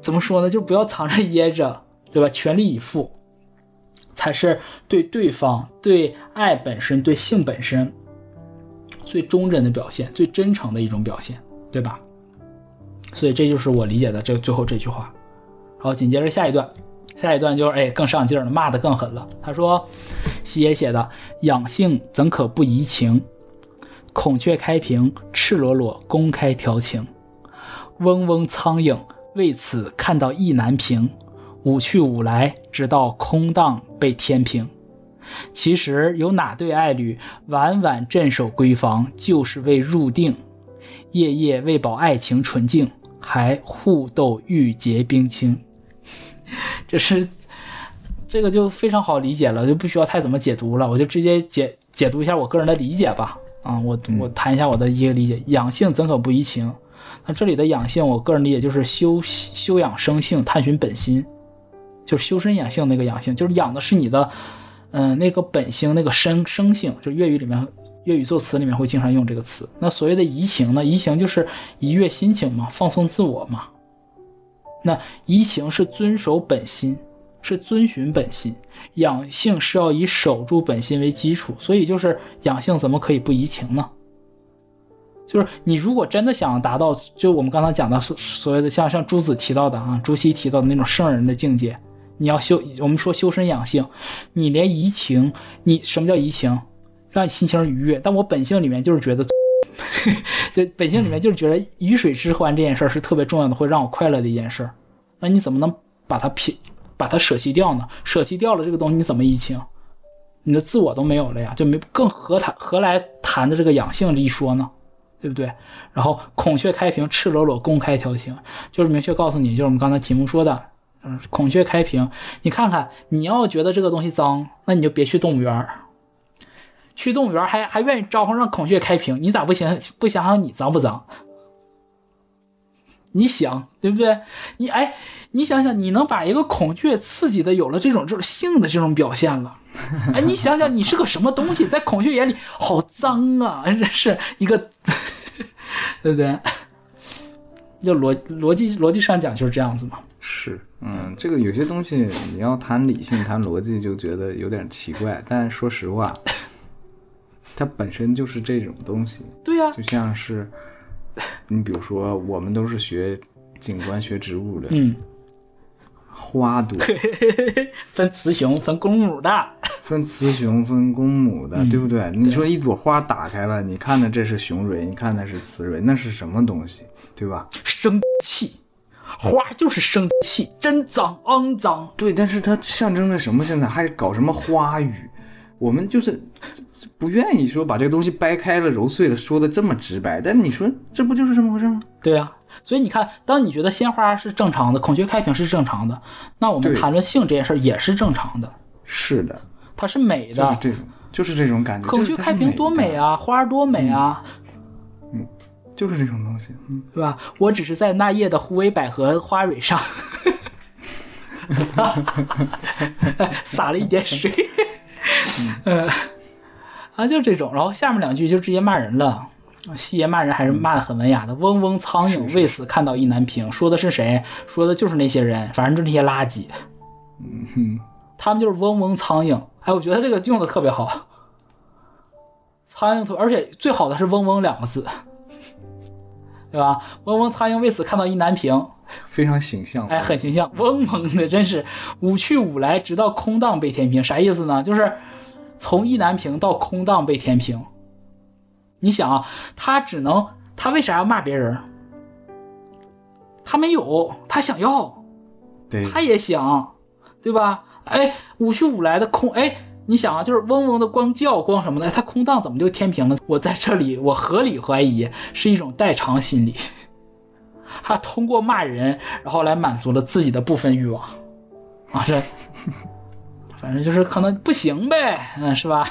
怎么说呢？就不要藏着掖着，对吧？全力以赴，才是对对方、对爱本身、对性本身最忠贞的表现，最真诚的一种表现，对吧？所以这就是我理解的这最后这句话。好，紧接着下一段。下一段就是哎，更上劲了，骂的更狠了。他说：“西野写的养性怎可不怡情？孔雀开屏，赤裸裸公开调情。嗡嗡苍蝇为此看到意难平，舞去舞来，直到空荡被天平。其实有哪对爱侣晚晚镇守闺房，就是为入定，夜夜为保爱情纯净，还互斗玉洁冰清。” 就是这个就非常好理解了，就不需要太怎么解读了，我就直接解解读一下我个人的理解吧。啊，我我谈一下我的一个理解：养性怎可不怡情？那这里的养性，我个人理解就是修修养生性，探寻本心，就是修身养性那个养性，就是养的是你的，嗯，那个本性，那个生生性。就粤语里面，粤语作词里面会经常用这个词。那所谓的怡情呢？怡情就是愉悦心情嘛，放松自我嘛。那怡情是遵守本心，是遵循本心；养性是要以守住本心为基础，所以就是养性怎么可以不怡情呢？就是你如果真的想达到，就我们刚才讲的所所谓的像像朱子提到的啊，朱熹提到的那种圣人的境界，你要修，我们说修身养性，你连怡情，你什么叫怡情？让你心情愉悦，但我本性里面就是觉得，就本性里面就是觉得鱼水之欢这件事儿是特别重要的，会让我快乐的一件事儿。那你怎么能把它撇，把它舍弃掉呢？舍弃掉了这个东西，你怎么移情？你的自我都没有了呀，就没更何谈何来谈的这个养性这一说呢？对不对？然后孔雀开屏，赤裸裸公开调情，就是明确告诉你，就是我们刚才题目说的，嗯，孔雀开屏，你看看，你要觉得这个东西脏，那你就别去动物园儿。去动物园还还愿意招呼让孔雀开屏，你咋不想不想想你脏不脏？你想对不对？你哎，你想想，你能把一个孔雀刺激的有了这种就是性的这种表现了，哎，你想想，你是个什么东西，在孔雀眼里好脏啊，这是一个，对不对？就逻逻辑逻辑上讲就是这样子嘛。是，嗯，这个有些东西你要谈理性谈逻辑就觉得有点奇怪，但说实话。它本身就是这种东西，对呀，就像是，你比如说，我们都是学景观、学植物的，嗯，花朵分雌雄、分公母的，分雌雄、分公母的，对不对？你说一朵花打开了，你看的这是雄蕊，你看的是雌蕊，那是什么东西，对吧？生气，花就是生气，真脏、肮脏。对，但是它象征着什么？现在还搞什么花语？我们就是不愿意说把这个东西掰开了揉碎了说的这么直白，但你说这不就是这么回事吗？对啊，所以你看，当你觉得鲜花是正常的，孔雀开屏是正常的，那我们谈论性这件事也是正常的。是的，它是美的，就是这种，就是这种感觉。孔雀开屏多美啊，花多美啊，嗯，就是这种东西，嗯，对吧？我只是在那夜的狐尾百合花蕊上 撒了一点水。嗯，啊，就这种，然后下面两句就直接骂人了。西爷骂人还是骂的很文雅的。嗡嗡苍蝇为此看到意难平，说的是谁？说的就是那些人，反正就那些垃圾。嗯哼，他们就是嗡嗡苍蝇。哎，我觉得这个用的特别好。苍蝇特，而且最好的是嗡嗡两个字，对吧？嗡嗡苍蝇为此看到意难平，非常形象。哎，很形象，嗡嗡的，真是五去五来，直到空荡被填平。啥意思呢？就是。从意难平到空荡被填平，你想啊，他只能他为啥要骂别人？他没有，他想要，对，他也想，对吧？哎，五去五来的空，哎，你想啊，就是嗡嗡的光叫光什么的，他空荡怎么就填平了？我在这里，我合理怀疑是一种代偿心理，他通过骂人，然后来满足了自己的部分欲望，啊这。反正就是可能不行呗，嗯，是吧？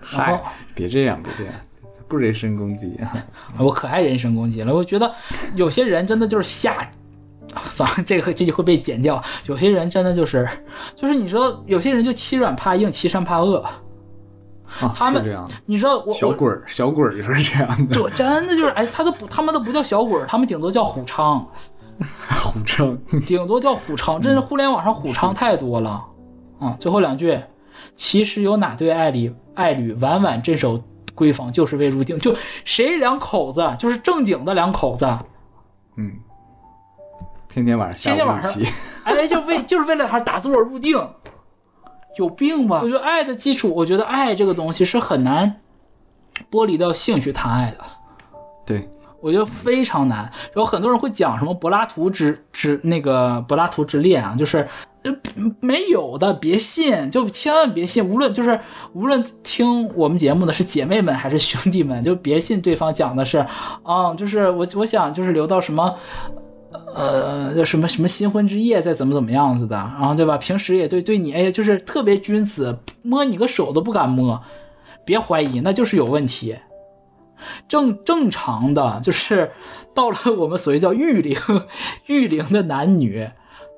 嗨，别这样，别这样，不人身攻击啊！我可爱人身攻击了。我觉得有些人真的就是下，算了，这个这就会被剪掉。有些人真的就是，就是你说有些人就欺软怕硬，欺善怕恶。啊，他们这样的。你知道我小鬼儿，小鬼儿就是这样的。这真的就是哎，他都不，他们都不叫小鬼儿，他们顶多叫虎昌。虎昌，顶多叫虎昌。真是互联网上虎昌太多了。啊，最后两句，其实有哪对爱侣爱侣晚晚镇守闺房，就是为入定。就谁两口子，就是正经的两口子，嗯，天天晚上天天晚上，哎，就为就是为了他打坐入定，有病吧？我觉得爱的基础，我觉得爱这个东西是很难剥离掉性去谈爱的。对，我觉得非常难。然后很多人会讲什么柏拉图之之那个柏拉图之恋啊，就是。没有的，别信，就千万别信。无论就是无论听我们节目的是姐妹们还是兄弟们，就别信对方讲的是，啊，就是我我想就是留到什么，呃，什么什么新婚之夜再怎么怎么样子的，然后对吧？平时也对对你，哎呀，就是特别君子，摸你个手都不敢摸，别怀疑，那就是有问题。正正常的就是到了我们所谓叫育龄育龄的男女。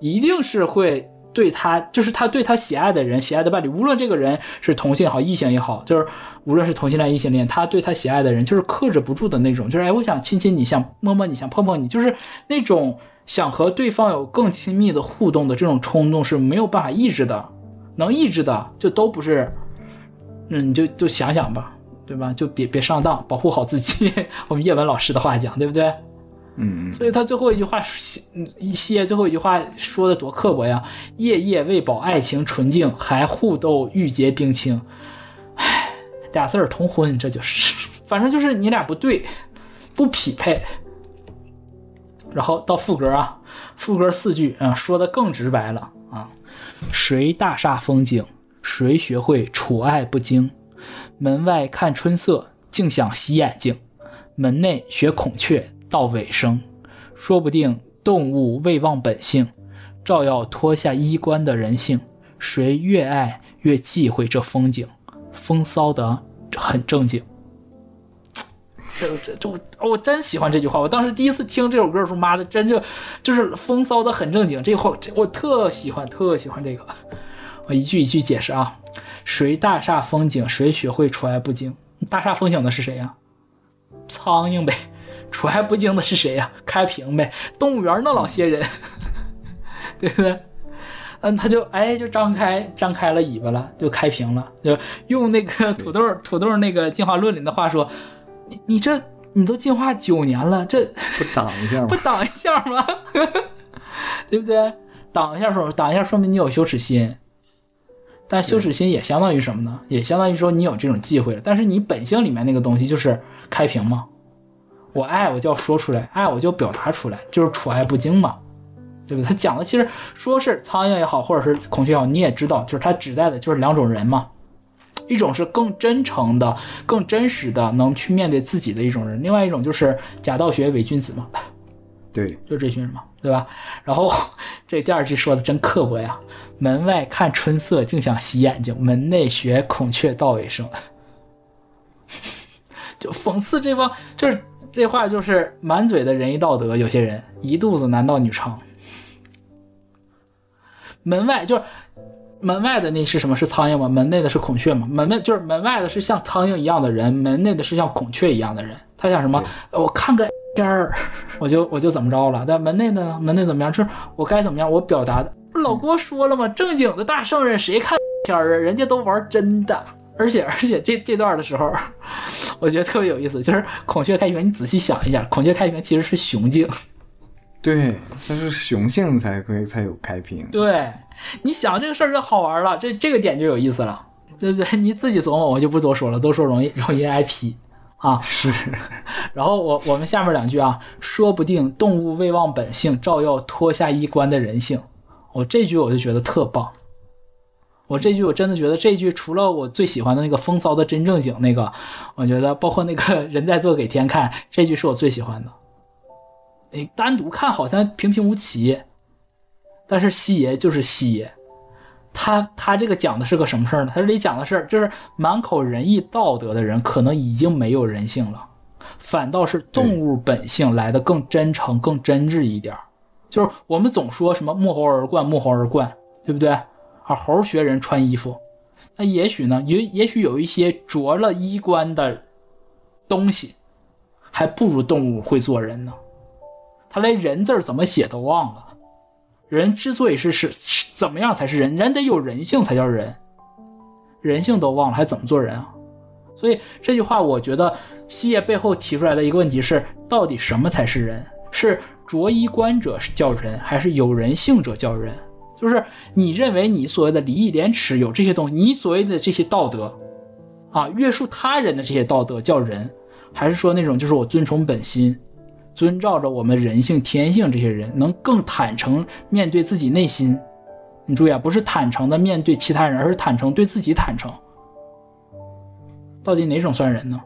一定是会对他，就是他对他喜爱的人、喜爱的伴侣，无论这个人是同性也好、异性也好，就是无论是同性恋、异性恋，他对他喜爱的人就是克制不住的那种，就是哎，我想亲亲你，想摸摸你，想碰碰你，就是那种想和对方有更亲密的互动的这种冲动是没有办法抑制的，能抑制的就都不是，嗯，你就就想想吧，对吧？就别别上当，保护好自己。我们叶文老师的话讲，对不对？嗯，所以他最后一句话，一些最后一句话说的多刻薄呀！夜夜为保爱情纯净，还互斗玉洁冰清。唉，俩字儿同婚，这就是，反正就是你俩不对，不匹配。然后到副歌啊，副歌四句啊，说的更直白了啊。谁大煞风景？谁学会处爱不惊？门外看春色，竟想洗眼睛；门内学孔雀到尾声。说不定动物未忘本性，照要脱下衣冠的人性。谁越爱越忌讳这风景，风骚的很正经。这这这我我真喜欢这句话。我当时第一次听这首歌的时候，妈的，真就就是风骚的很正经。这话我特喜欢，特喜欢这个。我一句一句解释啊。谁大煞风景？谁学会处爱不惊？大煞风景的是谁呀？苍蝇呗。处爱不惊的是谁呀？开屏呗。动物园那老些人，对不对？嗯，他就哎就张开张开了尾巴了，就开屏了。就用那个土豆土豆那个进化论里的话说。你你这你都进化九年了，这不挡一下吗？不挡一下吗？对不对？挡一下说挡一下，说明你有羞耻心。但羞耻心也相当于什么呢？也相当于说你有这种忌讳了。但是你本性里面那个东西就是开屏嘛。我爱我就要说出来，爱我就表达出来，就是处爱不惊嘛，对不对？他讲的其实说是苍蝇也好，或者是孔雀也好，你也知道，就是他指代的就是两种人嘛。一种是更真诚的、更真实的，能去面对自己的一种人；另外一种就是假道学伪君子嘛。对，就这群人嘛，对吧？然后 这第二句说的真刻薄呀：“门外看春色，竟想洗眼睛；门内学孔雀道尾声。”就讽刺这帮，就是这话就是满嘴的仁义道德，有些人一肚子男盗女娼。门外就是。门外的那是什么？是苍蝇吗？门内的是孔雀吗？门内就是门外的是像苍蝇一样的人，门内的是像孔雀一样的人。他想什么？我看个片儿，我就我就怎么着了？但门内的呢？门内怎么样？就是我该怎么样？我表达的。老郭说了吗？正经的大圣人谁看 片儿啊？人家都玩真的。而且而且这这段的时候，我觉得特别有意思，就是孔雀开屏。你仔细想一下，孔雀开屏其实是雄竞。对，它是雄性才可以才有开屏。对。你想这个事儿就好玩了，这这个点就有意思了，对不对？你自己琢磨，我就不多说了，都说容易容易挨批啊。是。然后我我们下面两句啊，说不定动物未忘本性，照耀脱下衣冠的人性。我这句我就觉得特棒。我这句我真的觉得这句除了我最喜欢的那个风骚的真正经那个，我觉得包括那个人在做给天看，这句是我最喜欢的。你单独看好像平平无奇。但是西爷就是西爷，他他这个讲的是个什么事儿呢？他这里讲的是，就是满口仁义道德的人，可能已经没有人性了，反倒是动物本性来的更真诚、更真挚一点。就是我们总说什么沐猴而冠，沐猴而冠，对不对？啊，猴学人穿衣服，那也许呢，也也许有一些着了衣冠的东西，还不如动物会做人呢。他连人字怎么写都忘了。人之所以是是怎么样才是人？人得有人性才叫人，人性都忘了还怎么做人啊？所以这句话，我觉得西叶背后提出来的一个问题是：到底什么才是人？是着衣冠者叫人，还是有人性者叫人？就是你认为你所谓的礼义廉耻有这些东西，你所谓的这些道德啊，约束他人的这些道德叫人，还是说那种就是我遵从本心？遵照着我们人性天性，这些人能更坦诚面对自己内心。你注意啊，不是坦诚的面对其他人，而是坦诚对自己坦诚。到底哪种算人呢？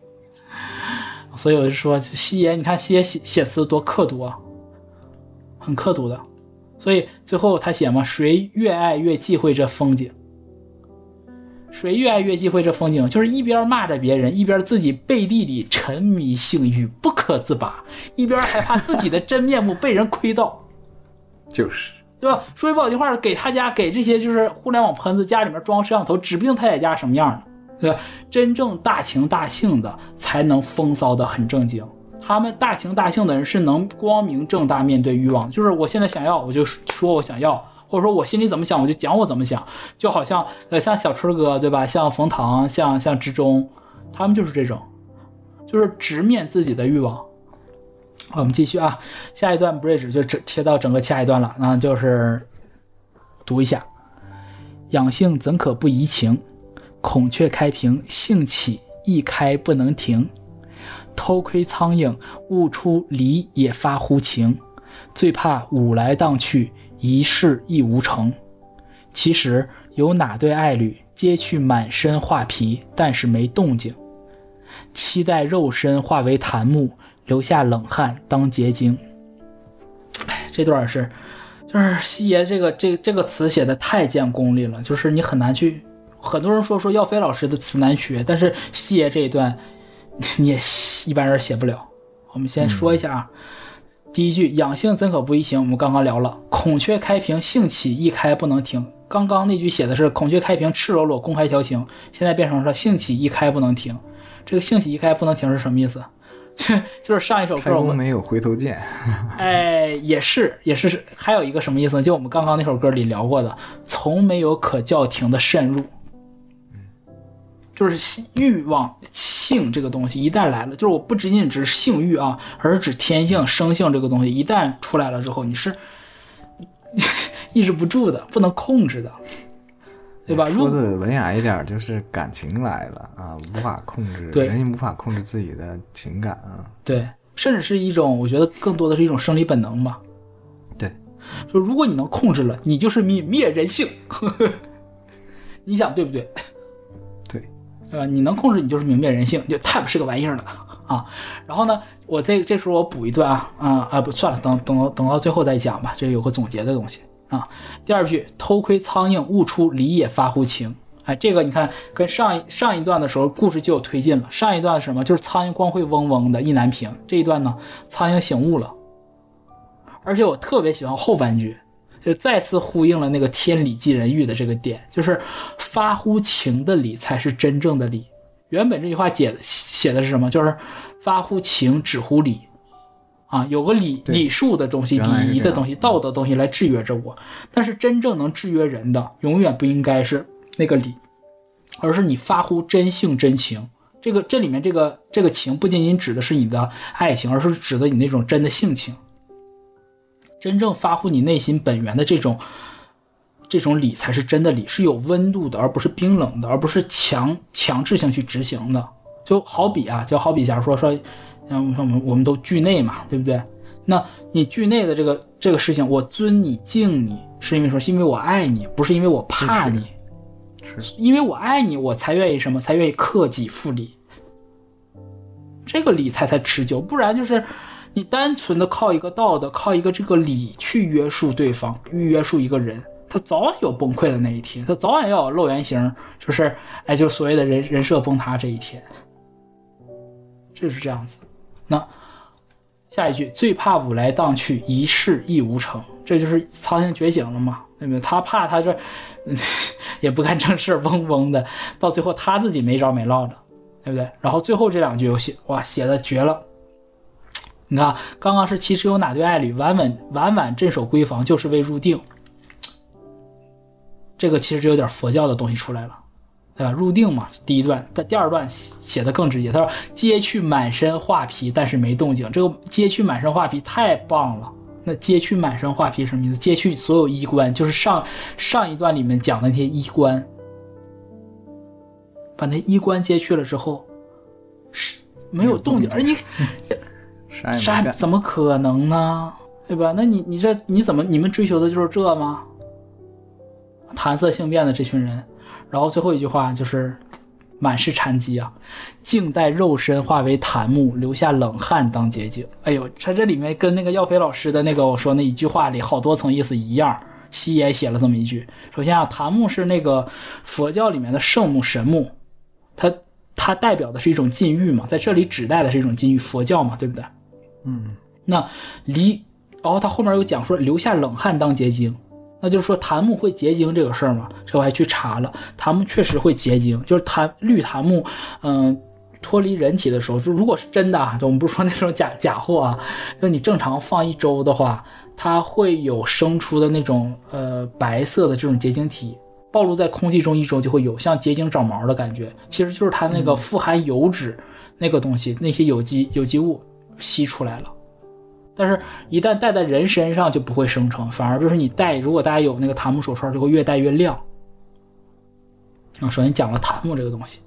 所以我就说，西爷，你看西爷写写词多刻毒啊，很刻毒的。所以最后他写嘛，谁越爱越忌讳这风景。谁越爱越忌讳这风景，就是一边骂着别人，一边自己背地里沉迷性欲不可自拔，一边害怕自己的真面目被人窥到，就是对吧？说句不好听话，给他家给这些就是互联网喷子家里面装摄像头，指不定他在家什么样呢对吧？真正大情大性的才能风骚的很正经，他们大情大性的人是能光明正大面对欲望，就是我现在想要，我就说我想要。或者说我心里怎么想，我就讲我怎么想，就好像呃像小春哥对吧？像冯唐，像像之中，他们就是这种，就是直面自己的欲望。好我们继续啊，下一段 bridge 就切到整个下一段了，那就是读一下：养性怎可不怡情？孔雀开屏，兴起一开不能停。偷窥苍蝇，悟出离也发乎情。最怕舞来荡去，一事亦无成。其实有哪对爱侣，皆去满身画皮，但是没动静。期待肉身化为檀木，留下冷汗当结晶。哎，这段是，就是西爷这个这这个词写的太见功力了，就是你很难去。很多人说说耀飞老师的词难学，但是西爷这一段 你也一般人写不了。我们先说一下啊，第一句养性怎可不移情？我们刚刚聊了，孔雀开屏，兴起一开不能停。刚刚那句写的是孔雀开屏，赤裸裸公开调情，现在变成了兴起一开不能停。这个兴起一开不能停是什么意思？就是上一首歌我们没有回头见。哎，也是也是，还有一个什么意思呢？就我们刚刚那首歌里聊过的，从没有可叫停的渗入。就是欲望性这个东西一旦来了，就是我不仅仅指性欲啊，而是指天性生性这个东西一旦出来了之后，你是 抑制不住的，不能控制的，对吧？说的文雅一点，就是感情来了啊，无法控制，人无法控制自己的情感啊。对，甚至是一种，我觉得更多的是一种生理本能吧。对，就如果你能控制了，你就是泯灭人性。你想对不对？对吧？你能控制，你就是泯灭人性，就太不是个玩意儿了啊！然后呢，我这这时候我补一段啊啊啊！不算了，等等等到最后再讲吧，这有个总结的东西啊。第二句，偷窥苍蝇，悟出离也发乎情。哎，这个你看，跟上一上一段的时候故事就有推进了。上一段什么？就是苍蝇光会嗡嗡的，意难平。这一段呢，苍蝇醒悟了，而且我特别喜欢后半句。就再次呼应了那个天理即人欲的这个点，就是发乎情的理才是真正的理。原本这句话解写的是什么？就是发乎情，止乎礼啊，有个礼礼数的东西、礼仪的东西、道德东西来制约着我。但是真正能制约人的，永远不应该是那个礼，而是你发乎真性真情。这个这里面这个这个情，不仅仅指的是你的爱情，而是指的你那种真的性情。真正发乎你内心本源的这种，这种理才是真的理，是有温度的，而不是冰冷的，而不是强强制性去执行的。就好比啊，就好比假如说说，像我们我们都惧内嘛，对不对？那你惧内的这个这个事情，我尊你敬你，是因为说是因为我爱你，不是因为我怕你，是因为我爱你，我才愿意什么？才愿意克己复礼，这个理才才持久，不然就是。你单纯的靠一个道德，靠一个这个理去约束对方，约束一个人，他早晚有崩溃的那一天，他早晚要有露原形，就是哎，就所谓的人人设崩塌这一天，就是这样子。那下一句，最怕舞来荡去，一事亦无成，这就是苍蝇觉醒了嘛？对不对？他怕他这 也不干正事，嗡嗡的，到最后他自己没着没落的，对不对？然后最后这两句我写哇，写的绝了。你看，刚刚是其实有哪对爱侣，晚晚晚晚镇守闺房，就是为入定。这个其实就有点佛教的东西出来了，对吧？入定嘛，第一段，但第二段写的更直接。他说：“揭去满身画皮，但是没动静。”这个“揭去满身画皮”太棒了。那“揭去满身画皮”什么意思？揭去所有衣冠，就是上上一段里面讲的那些衣冠，把那衣冠揭去了之后，是没有动静，而你。啥怎么可能呢？对吧？那你你这你怎么你们追求的就是这吗？谈色性变的这群人，然后最后一句话就是满是禅机啊，静待肉身化为檀木，留下冷汗当结晶。哎呦，他这里面跟那个耀飞老师的那个我说那一句话里好多层意思一样。西也写了这么一句：首先啊，檀木是那个佛教里面的圣木神木，它它代表的是一种禁欲嘛，在这里指代的是一种禁欲，佛教嘛，对不对？嗯，那离，然后他后面又讲说留下冷汗当结晶，那就是说檀木会结晶这个事儿嘛？这我还去查了，檀木确实会结晶，就是檀绿檀木，嗯，脱离人体的时候，就如果是真的啊，就我们不是说那种假 假货啊，就你正常放一周的话，它会有生出的那种呃白色的这种结晶体，暴露在空气中一周就会有像结晶长毛的感觉，其实就是它那个富含油脂那个东西，那些有机有机物。吸出来了，但是，一旦戴在人身上就不会生成，反而就是你戴，如果大家有那个檀木手串，就会越戴越亮。啊，首先讲了檀木这个东西，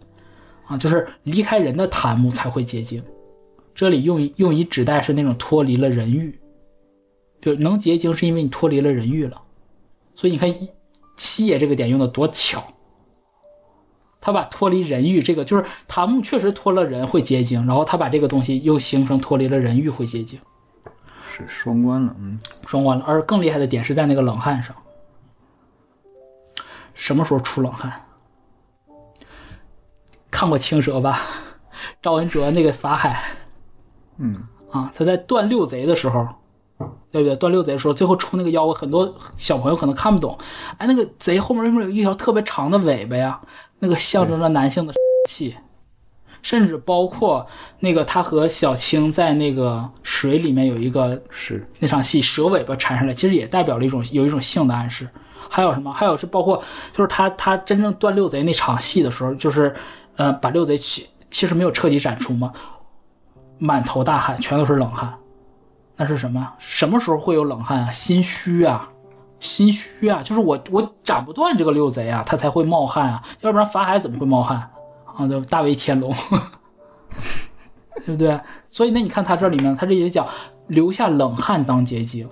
啊，就是离开人的檀木才会结晶。这里用用以指代是那种脱离了人欲，就能结晶是因为你脱离了人欲了。所以你看七爷这个点用的多巧，他把脱离人欲这个就是檀木确实脱了人会结晶，然后他把这个东西又形成脱离了人欲会结晶，是双关了，嗯，双关了。而更厉害的点是在那个冷汗上，什么时候出冷汗？看过青蛇吧？赵文哲那个法海，嗯啊，他在断六贼的时候。对不对？断六贼的时候，最后出那个妖怪，很多小朋友可能看不懂。哎，那个贼后面为什么有一条特别长的尾巴呀？那个象征着男性的气，甚至包括那个他和小青在那个水里面有一个是那场戏，蛇尾巴缠上来，其实也代表了一种有一种性的暗示。还有什么？还有是包括就是他他真正断六贼那场戏的时候，就是呃把六贼其其实没有彻底斩除嘛，满头大汗，全都是冷汗。那是什么？什么时候会有冷汗啊？心虚啊，心虚啊，就是我我斩不断这个六贼啊，他才会冒汗啊，要不然法海怎么会冒汗啊？就大威天龙，对不对？所以那你看他这里面，他这也讲留下冷汗当结晶，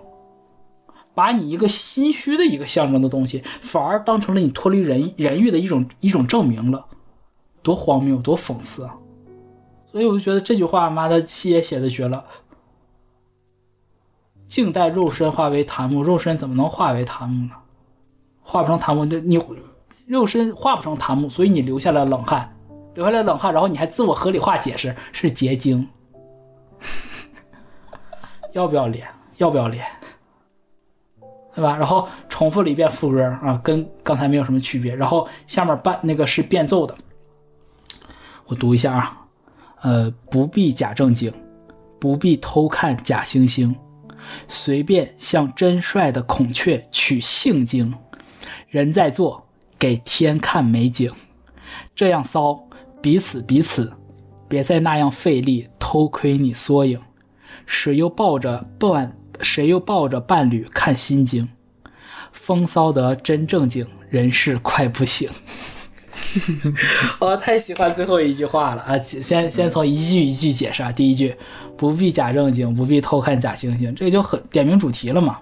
把你一个心虚的一个象征的东西，反而当成了你脱离人人欲的一种一种证明了，多荒谬，多讽刺啊！所以我就觉得这句话，妈的，七爷写的绝了。静待肉身化为檀木，肉身怎么能化为檀木呢？化不成檀木，你你肉身化不成檀木，所以你留下了冷汗，留下来冷汗，然后你还自我合理化解释是结晶，要不要脸？要不要脸？对吧？然后重复了一遍副歌啊，跟刚才没有什么区别。然后下面伴那个是变奏的，我读一下啊，呃，不必假正经，不必偷看假惺惺。随便向真帅的孔雀取性经，人在做，给天看美景，这样骚，彼此彼此，别再那样费力偷窥你缩影。谁又抱着伴，谁又抱着伴侣看心经，风骚得真正经，人事快不行。我 太喜欢最后一句话了啊！先先从一句一句解释啊。第一句，不必假正经，不必偷看假惺惺，这就很点明主题了嘛。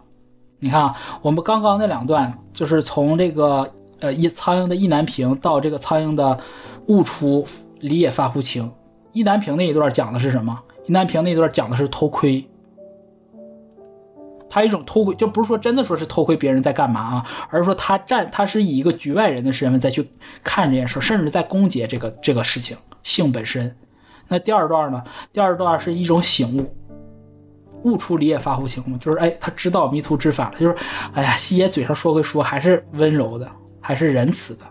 你看啊，我们刚刚那两段，就是从这个呃一苍蝇的意难平到这个苍蝇的悟出理也发乎情。意难平那一段讲的是什么？意难平那一段讲的是偷窥。他一种偷窥，就不是说真的说是偷窥别人在干嘛啊，而是说他站，他是以一个局外人的身份再去看这件事，甚至在攻讦这个这个事情性本身。那第二段呢？第二段是一种醒悟，悟出离也发乎情嘛，就是哎，他知道迷途知返了，就是哎呀，西爷嘴上说归说，还是温柔的，还是仁慈的。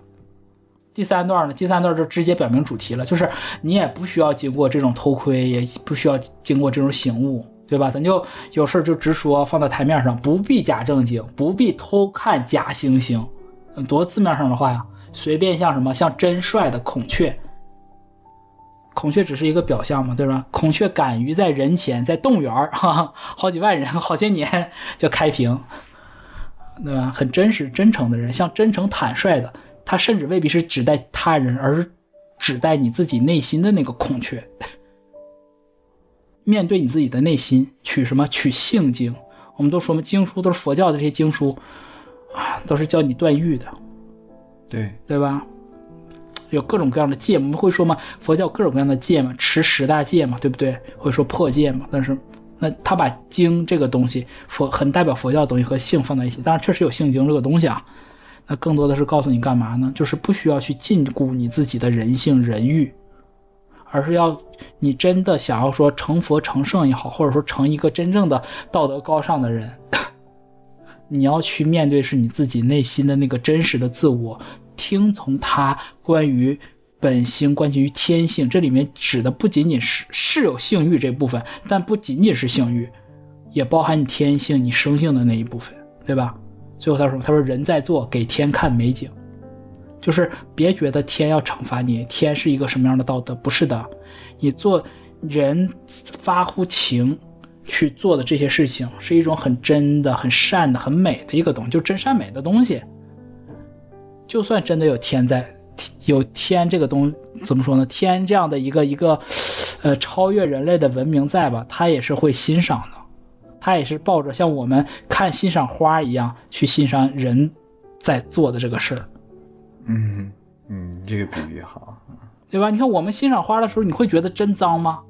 第三段呢？第三段就直接表明主题了，就是你也不需要经过这种偷窥，也不需要经过这种醒悟。对吧？咱就有事就直说，放在台面上，不必假正经，不必偷看假惺惺，多字面上的话呀。随便像什么，像真帅的孔雀，孔雀只是一个表象嘛，对吧？孔雀敢于在人前，在动物园哈，好几万人，好些年就开屏，对吧？很真实、真诚的人，像真诚坦率的，他甚至未必是指代他人，而是指代你自己内心的那个孔雀。面对你自己的内心，取什么？取性经。我们都说嘛，经书都是佛教的这些经书啊，都是教你断欲的，对对吧？有各种各样的戒，我们会说嘛，佛教各种各样的戒嘛，持十大戒嘛，对不对？会说破戒嘛。但是，那他把经这个东西，佛很代表佛教的东西和性放在一起，当然确实有性经这个东西啊。那更多的是告诉你干嘛呢？就是不需要去禁锢你自己的人性人欲。而是要你真的想要说成佛成圣也好，或者说成一个真正的道德高尚的人，你要去面对是你自己内心的那个真实的自我，听从他关于本性、关系于天性。这里面指的不仅仅是是有性欲这部分，但不仅仅是性欲，也包含你天性、你生性的那一部分，对吧？最后他说：“他说人在做，给天看美景。”就是别觉得天要惩罚你，天是一个什么样的道德？不是的，你做人发乎情去做的这些事情，是一种很真的、很善的、很美的一个东西，就真善美的东西。就算真的有天在有天这个东怎么说呢？天这样的一个一个，呃，超越人类的文明在吧？他也是会欣赏的，他也是抱着像我们看欣赏花一样去欣赏人在做的这个事儿。嗯嗯，这个比喻好，对吧？你看我们欣赏花的时候，你会觉得真脏吗？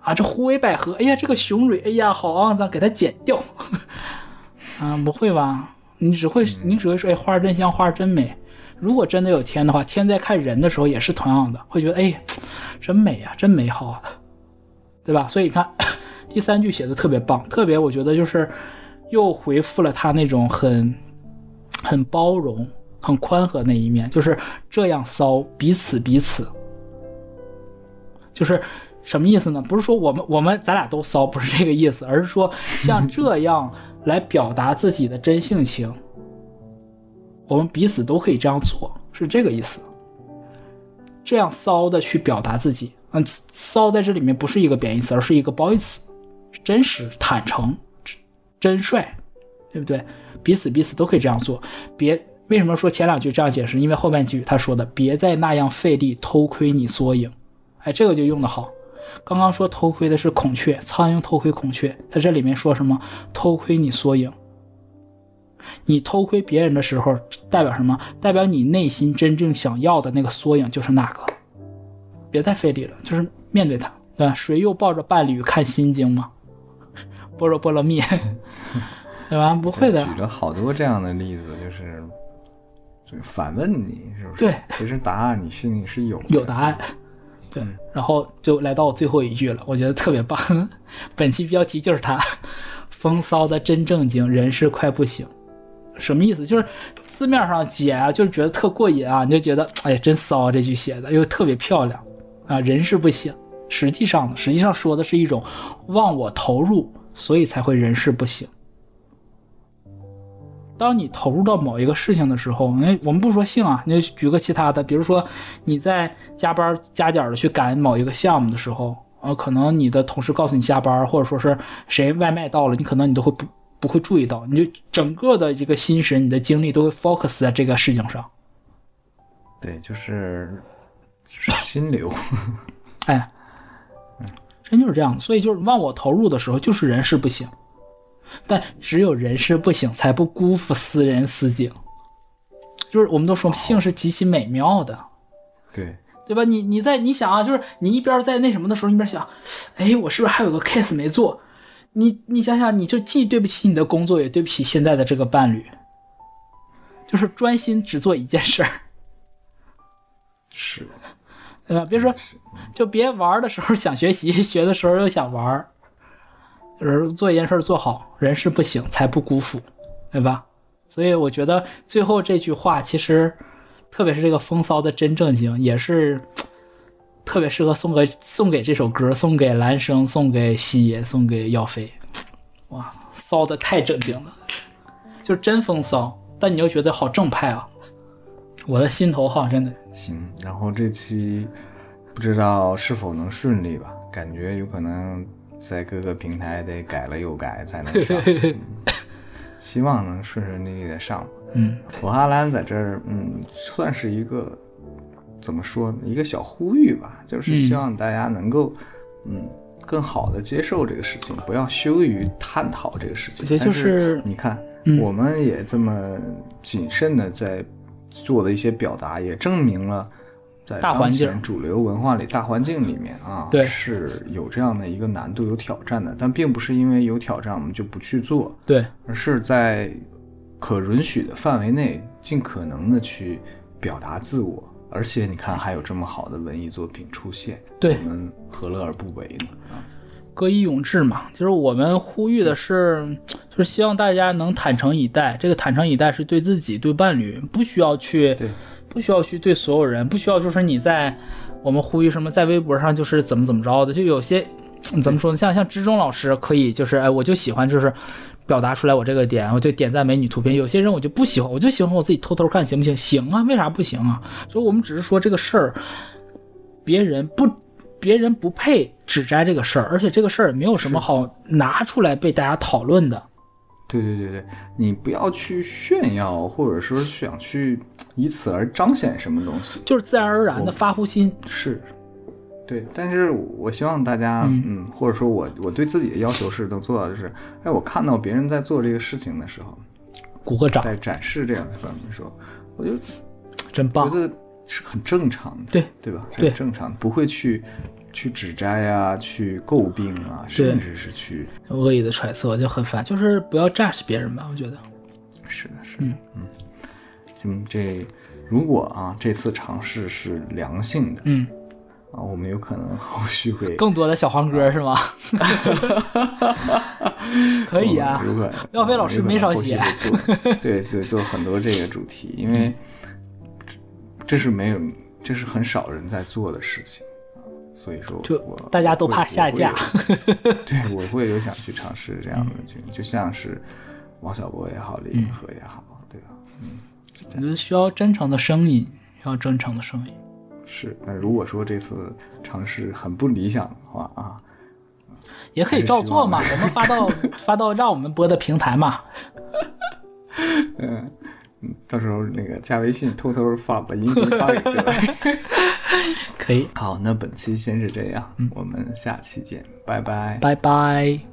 啊，这虎尾百合，哎呀，这个雄蕊，哎呀，好肮脏，给它剪掉。啊，不会吧？你只会，你只会说，哎，花真香，花真美。如果真的有天的话，天在看人的时候也是同样的，会觉得，哎，真美啊，真美好啊，对吧？所以你看，第三句写的特别棒，特别我觉得就是又回复了他那种很很包容、很宽和那一面，就是这样骚，彼此彼此，就是。什么意思呢？不是说我们我们咱俩都骚，不是这个意思，而是说像这样来表达自己的真性情，我们彼此都可以这样做，是这个意思。这样骚的去表达自己，嗯，骚在这里面不是一个贬义词，而是一个褒义词，真实、坦诚、真率，对不对？彼此彼此都可以这样做。别为什么说前两句这样解释？因为后半句他说的“别再那样费力偷窥你缩影”，哎，这个就用的好。刚刚说偷窥的是孔雀，苍蝇偷窥孔雀，他这里面说什么？偷窥你缩影。你偷窥别人的时候，代表什么？代表你内心真正想要的那个缩影就是那个。别太费力了，就是面对它，对吧？谁又抱着伴侣看心经吗？般若波罗蜜，对吧？不会的。举了好多这样的例子，就是这个反问你，是不是？对，其实答案你心里是有有答案。对，然后就来到我最后一句了，我觉得特别棒。本期标题就是它，风骚的真正经，人是快不行。什么意思？就是字面上解啊，就是觉得特过瘾啊，你就觉得哎呀真骚啊，这句写的又特别漂亮啊，人是不行。实际上呢，实际上说的是一种忘我投入，所以才会人事不行。当你投入到某一个事情的时候，那我们不说性啊，你就举个其他的，比如说你在加班加点的去赶某一个项目的时候，呃，可能你的同事告诉你加班，或者说是谁外卖到了，你可能你都会不不会注意到，你就整个的这个心神，你的精力都会 focus 在这个事情上。对，就是心流。哎，嗯，真就是这样，所以就是忘我投入的时候，就是人事不行。但只有人事不省，才不辜负斯人斯景。就是我们都说性是极其美妙的，对对吧？你你在你想啊，就是你一边在那什么的时候，一边想，哎，我是不是还有个 case 没做？你你想想，你就既对不起你的工作，也对不起现在的这个伴侣。就是专心只做一件事儿，是，对吧？别说，就别玩的时候想学习，学的时候又想玩。就是做一件事做好，人事不省，才不辜负，对吧？所以我觉得最后这句话，其实特别是这个风骚的真正经，也是特别适合送给送给这首歌，送给蓝生，送给西野，送给耀飞。哇，骚的太正经了，就真风骚，但你又觉得好正派啊！我的心头好，真的。行，然后这期不知道是否能顺利吧？感觉有可能。在各个平台得改了又改才能上，希望能顺顺利利的上。嗯，我阿兰在这儿，嗯，算是一个怎么说，一个小呼吁吧，就是希望大家能够，嗯，更好的接受这个事情，不要羞于探讨这个事情。就是你看，我们也这么谨慎的在做的一些表达，也证明了。在当前主流文化里，大环境里面啊，对，是有这样的一个难度、有挑战的。但并不是因为有挑战我们就不去做，对，而是在可允许的范围内，尽可能的去表达自我。而且你看，还有这么好的文艺作品出现，对我们何乐而不为呢？啊，歌以咏志嘛，就是我们呼吁的是，就是希望大家能坦诚以待。这个坦诚以待是对自己、对伴侣，不需要去。对。不需要去对所有人，不需要就是你在我们呼吁什么，在微博上就是怎么怎么着的，就有些怎么说呢？像像之中老师可以就是哎，我就喜欢就是表达出来我这个点，我就点赞美女图片。有些人我就不喜欢，我就喜欢我自己偷偷看，行不行？行啊，为啥不行啊？所以我们只是说这个事儿，别人不，别人不配指摘这个事儿，而且这个事儿也没有什么好拿出来被大家讨论的。对对对对，你不要去炫耀，或者说想去以此而彰显什么东西，就是自然而然的发乎心。是，对。但是我希望大家，嗯，或者说我我对自己的要求是能做到，就是，哎，我看到别人在做这个事情的时候，鼓个掌，在展示这样的方面的时候，我就真棒，觉得是很正常的，对对吧？很正常，不会去。去指摘啊，去诟病啊，甚至是去恶意的揣测，就很烦。就是不要 judge 别人吧，我觉得。是的，是的，嗯嗯。行，这如果啊，这次尝试是良性的，嗯，啊，我们有可能后续会更多的小黄歌是吗？可以啊，如果廖飞老师没少写，对，就就很多这个主题，因为这是没有，这是很少人在做的事情。所以说，就大家都怕下架。对，我会有想去尝试这样的剧，就像是王小波也好，李银河也好，对吧？嗯，我觉得需要真诚的声音，需要真诚的声音。是，那如果说这次尝试很不理想的话啊，也可以照做嘛，我们发到 发到让我们播的平台嘛。嗯。嗯，到时候那个加微信，偷偷发把音频发给各位。可以。好，那本期先是这样，我们下期见，拜拜，拜拜。